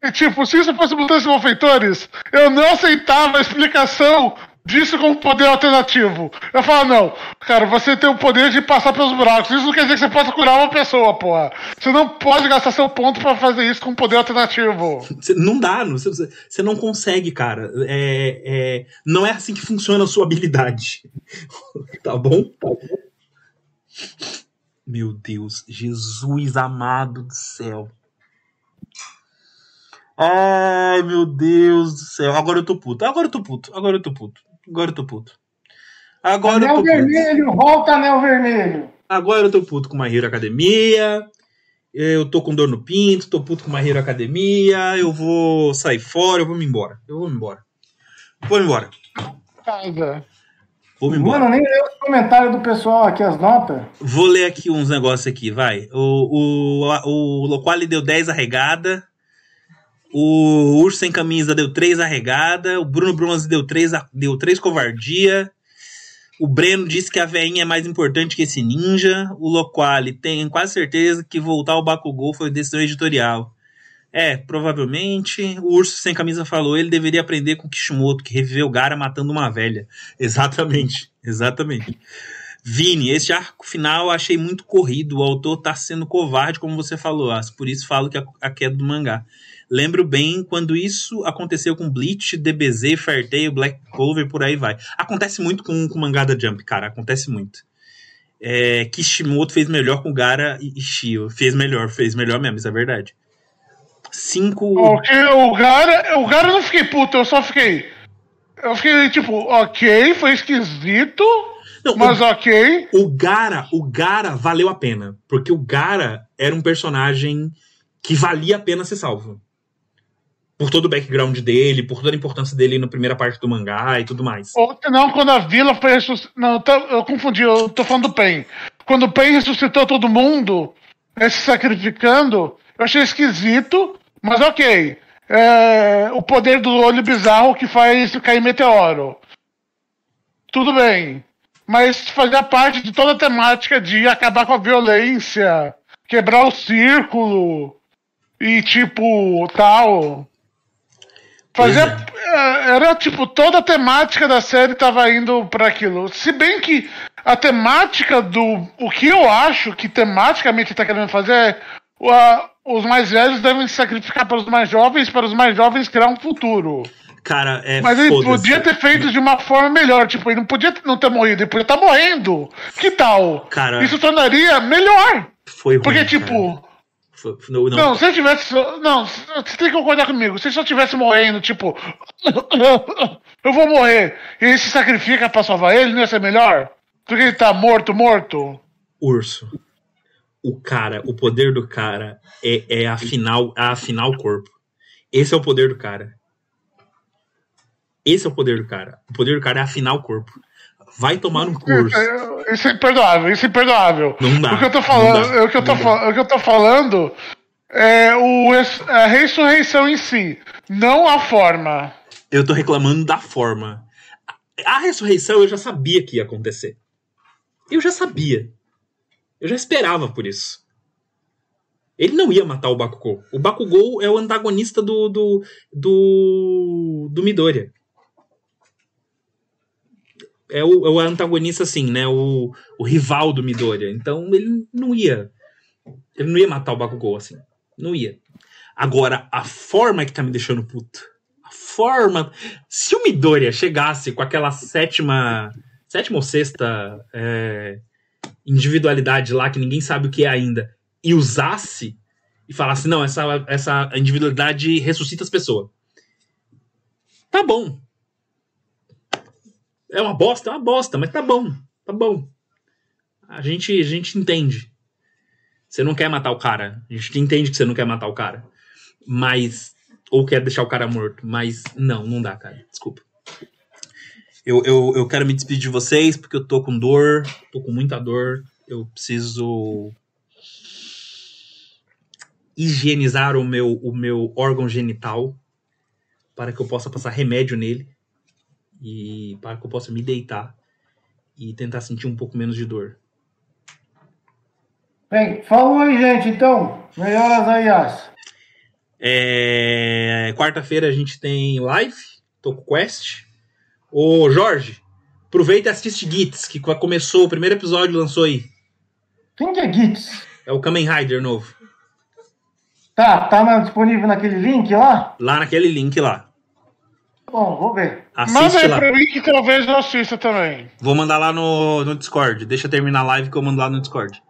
E tipo, se isso fosse mutantes malfeitores, eu não aceitava a explicação disso como poder alternativo. Eu falo, não, cara, você tem o poder de passar pelos buracos. Isso não quer dizer que você possa curar uma pessoa, porra. Você não pode gastar seu ponto pra fazer isso com poder alternativo. Não dá, não- você você não consegue, cara. É, é, não é assim que funciona a sua habilidade. tá bom? Tá bom. Meu Deus, Jesus amado do céu. Ai, meu Deus do céu. Agora eu tô puto. Agora eu tô puto. Agora eu tô puto. Agora eu tô puto. Agora eu tô Anel puto. vermelho, volta anel vermelho. Agora eu tô puto com My Hero Academia. Eu tô com dor no pinto, tô puto com My Hero Academia. Eu vou sair fora, eu vou me embora. Eu vou me embora. Vou me embora. Casa. Vou me embora. Mano, nem leu os comentários do pessoal aqui, as notas. Vou ler aqui uns negócios aqui, vai. O, o, o Loquali deu 10 arregada. O Urso Sem Camisa deu 3 arregada. O Bruno Bronze deu 3, a- deu 3 covardia. O Breno disse que a veinha é mais importante que esse ninja. O Loquali tem quase certeza que voltar ao Bakugou foi decisão editorial. É, provavelmente. O Urso Sem Camisa falou ele deveria aprender com Kishimoto, que reviveu Gara matando uma velha. Exatamente, exatamente. Vini, este arco final eu achei muito corrido. O autor tá sendo covarde, como você falou. Por isso falo que a queda do mangá. Lembro bem quando isso aconteceu com Bleach, DBZ, Fair Tail, Black Clover, por aí vai. Acontece muito com o mangá da Jump, cara. Acontece muito. É, Kishimoto fez melhor com Gara e Shio. Fez melhor, fez melhor mesmo, isso é verdade. Cinco. Porque o cara, o cara eu não fiquei puto, eu só fiquei. Eu fiquei tipo, ok, foi esquisito, Não, mas ok. O Gara, o Gara valeu a pena, porque o Gara era um personagem que valia a pena ser salvo. Por todo o background dele, por toda a importância dele na primeira parte do mangá e tudo mais. Ou não, quando a vila foi ressuscitada. Não, eu confundi, eu tô falando do Pen. Quando o Pen ressuscitou todo mundo, eh, se sacrificando, eu achei esquisito, mas ok. É, o poder do olho bizarro que faz cair meteoro. Tudo bem. Mas fazia parte de toda a temática de acabar com a violência, quebrar o círculo e tipo, tal. Fazia, é, era tipo, toda a temática da série tava indo para aquilo. Se bem que a temática do. O que eu acho que tematicamente tá querendo fazer é. a- os mais velhos devem se sacrificar para os mais jovens, para os mais jovens criar um futuro. Cara, é Mas ele podia ter feito de uma forma melhor. Tipo, ele não podia não ter morrido, ele podia estar morrendo. Que tal? Cara, Isso tornaria melhor. foi ruim. Porque, cara. tipo. Foi- não, não, Não, se ele tivesse. Não, você tem que concordar comigo. Se ele só tivesse morrendo, tipo. Eu vou morrer. E ele se sacrifica pra salvar ele, não ia ser melhor? Porque ele tá morto, morto? Urso. O cara, o poder do cara é, é afinar, afinar o corpo. Esse é o poder do cara. Esse é o poder do cara. O poder do cara é afinar o corpo. Vai tomar um curso. É, Isso é imperdoável, isso é imperdoável. Não dá, O que eu tô falando, o que eu tô, não fa- o que eu tô falando é o, a ressurreição em si, não a forma. Eu tô reclamando da forma. A ressurreição eu já sabia que ia acontecer. Eu já sabia. Eu já esperava por isso. Ele não ia matar o Bakugou. O Bakugou é o antagonista do do do, do Midoriya. É o, é o antagonista assim, né? O, o rival do Midoriya. Então ele não ia ele não ia matar o Bakugou assim. Não ia. Agora a forma que tá me deixando puto. A forma se o Midoriya chegasse com aquela sétima sétima ou sexta é, individualidade lá que ninguém sabe o que é ainda e usasse e falasse não essa essa individualidade ressuscita as pessoas tá bom é uma bosta é uma bosta mas tá bom tá bom. A gente a gente entende. Você não quer matar o cara. A gente entende que você não quer matar o cara. Mas ou quer deixar o cara morto. Mas não não dá cara. Desculpa. Eu, eu, eu quero me despedir de vocês porque eu tô com dor, tô com muita dor. Eu preciso higienizar o meu, o meu órgão genital para que eu possa passar remédio nele e para que eu possa me deitar e tentar sentir um pouco menos de dor. Bem, falou aí, gente, então. Melhoras aí, As. É, Quarta-feira a gente tem live, Toco Quest. Ô Jorge, aproveita e assiste Gits, que começou, o primeiro episódio lançou aí. Quem que é Gits? É o Kamen Rider novo. Tá, tá disponível naquele link lá? Lá naquele link lá. Bom, vou ver. Manda Assiste aí lá. pra mim que talvez eu assista também. Vou mandar lá no, no Discord. Deixa eu terminar a live que eu mando lá no Discord.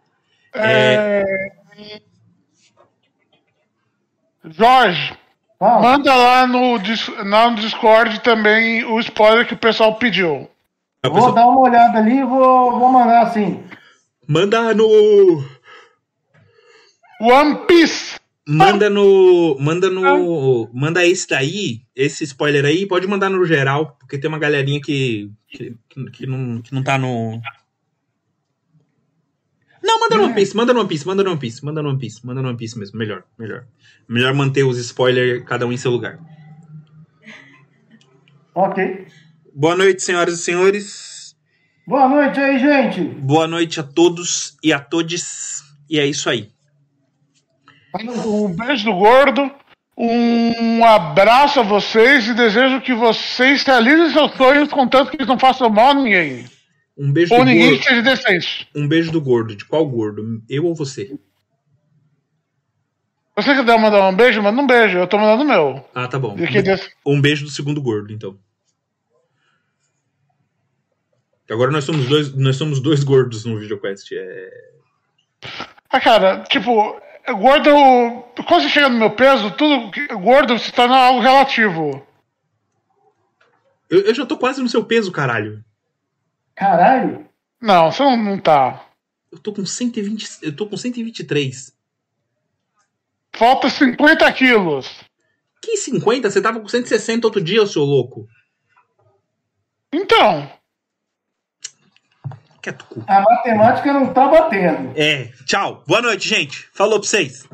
É... Jorge, Fala. manda lá no, dis- lá no Discord também o spoiler que o pessoal pediu. A Vou dar uma olhada ali e vou, vou mandar assim. Manda no. One Piece! Manda no. Manda no. Manda esse daí, esse spoiler aí, pode mandar no geral, porque tem uma galerinha que. que, que- que não, que não tá no. Não, manda no One Piece, manda no One Piece, manda no One Piece, manda no One Piece, manda no One Piece mesmo. Melhor, melhor. Melhor manter os spoilers, cada um em seu lugar. Ok. Boa noite, senhoras e senhores. Boa noite aí, gente. Boa noite a todos e a todes. E é isso aí. Um beijo do gordo, um abraço a vocês e desejo que vocês realizem seus sonhos, contanto que eles não façam mal a ninguém. Um beijo Ou do ninguém gordo. que seja decente. Um beijo do gordo. De qual gordo? Eu ou você? Você quiser mandar um beijo, manda um beijo. Eu tô mandando o meu. Ah, tá bom. Desse- Um beijo do segundo gordo, então. Agora nós somos dois, nós somos dois gordos no VideoQuest. É... Ah, cara, tipo, gordo. Quando você chega no meu peso, tudo que- gordo se torna algo relativo. Eu, eu já tô quase no seu peso, caralho. Caralho. Não, você não, não tá. Eu tô com 120. Eu tô com 123. Falta 50 quilos. Que 50? Você tava com 160 outro dia, seu louco. Então, Quieto cu. A matemática não tá batendo. É, tchau. Boa noite, gente. Falou pra vocês.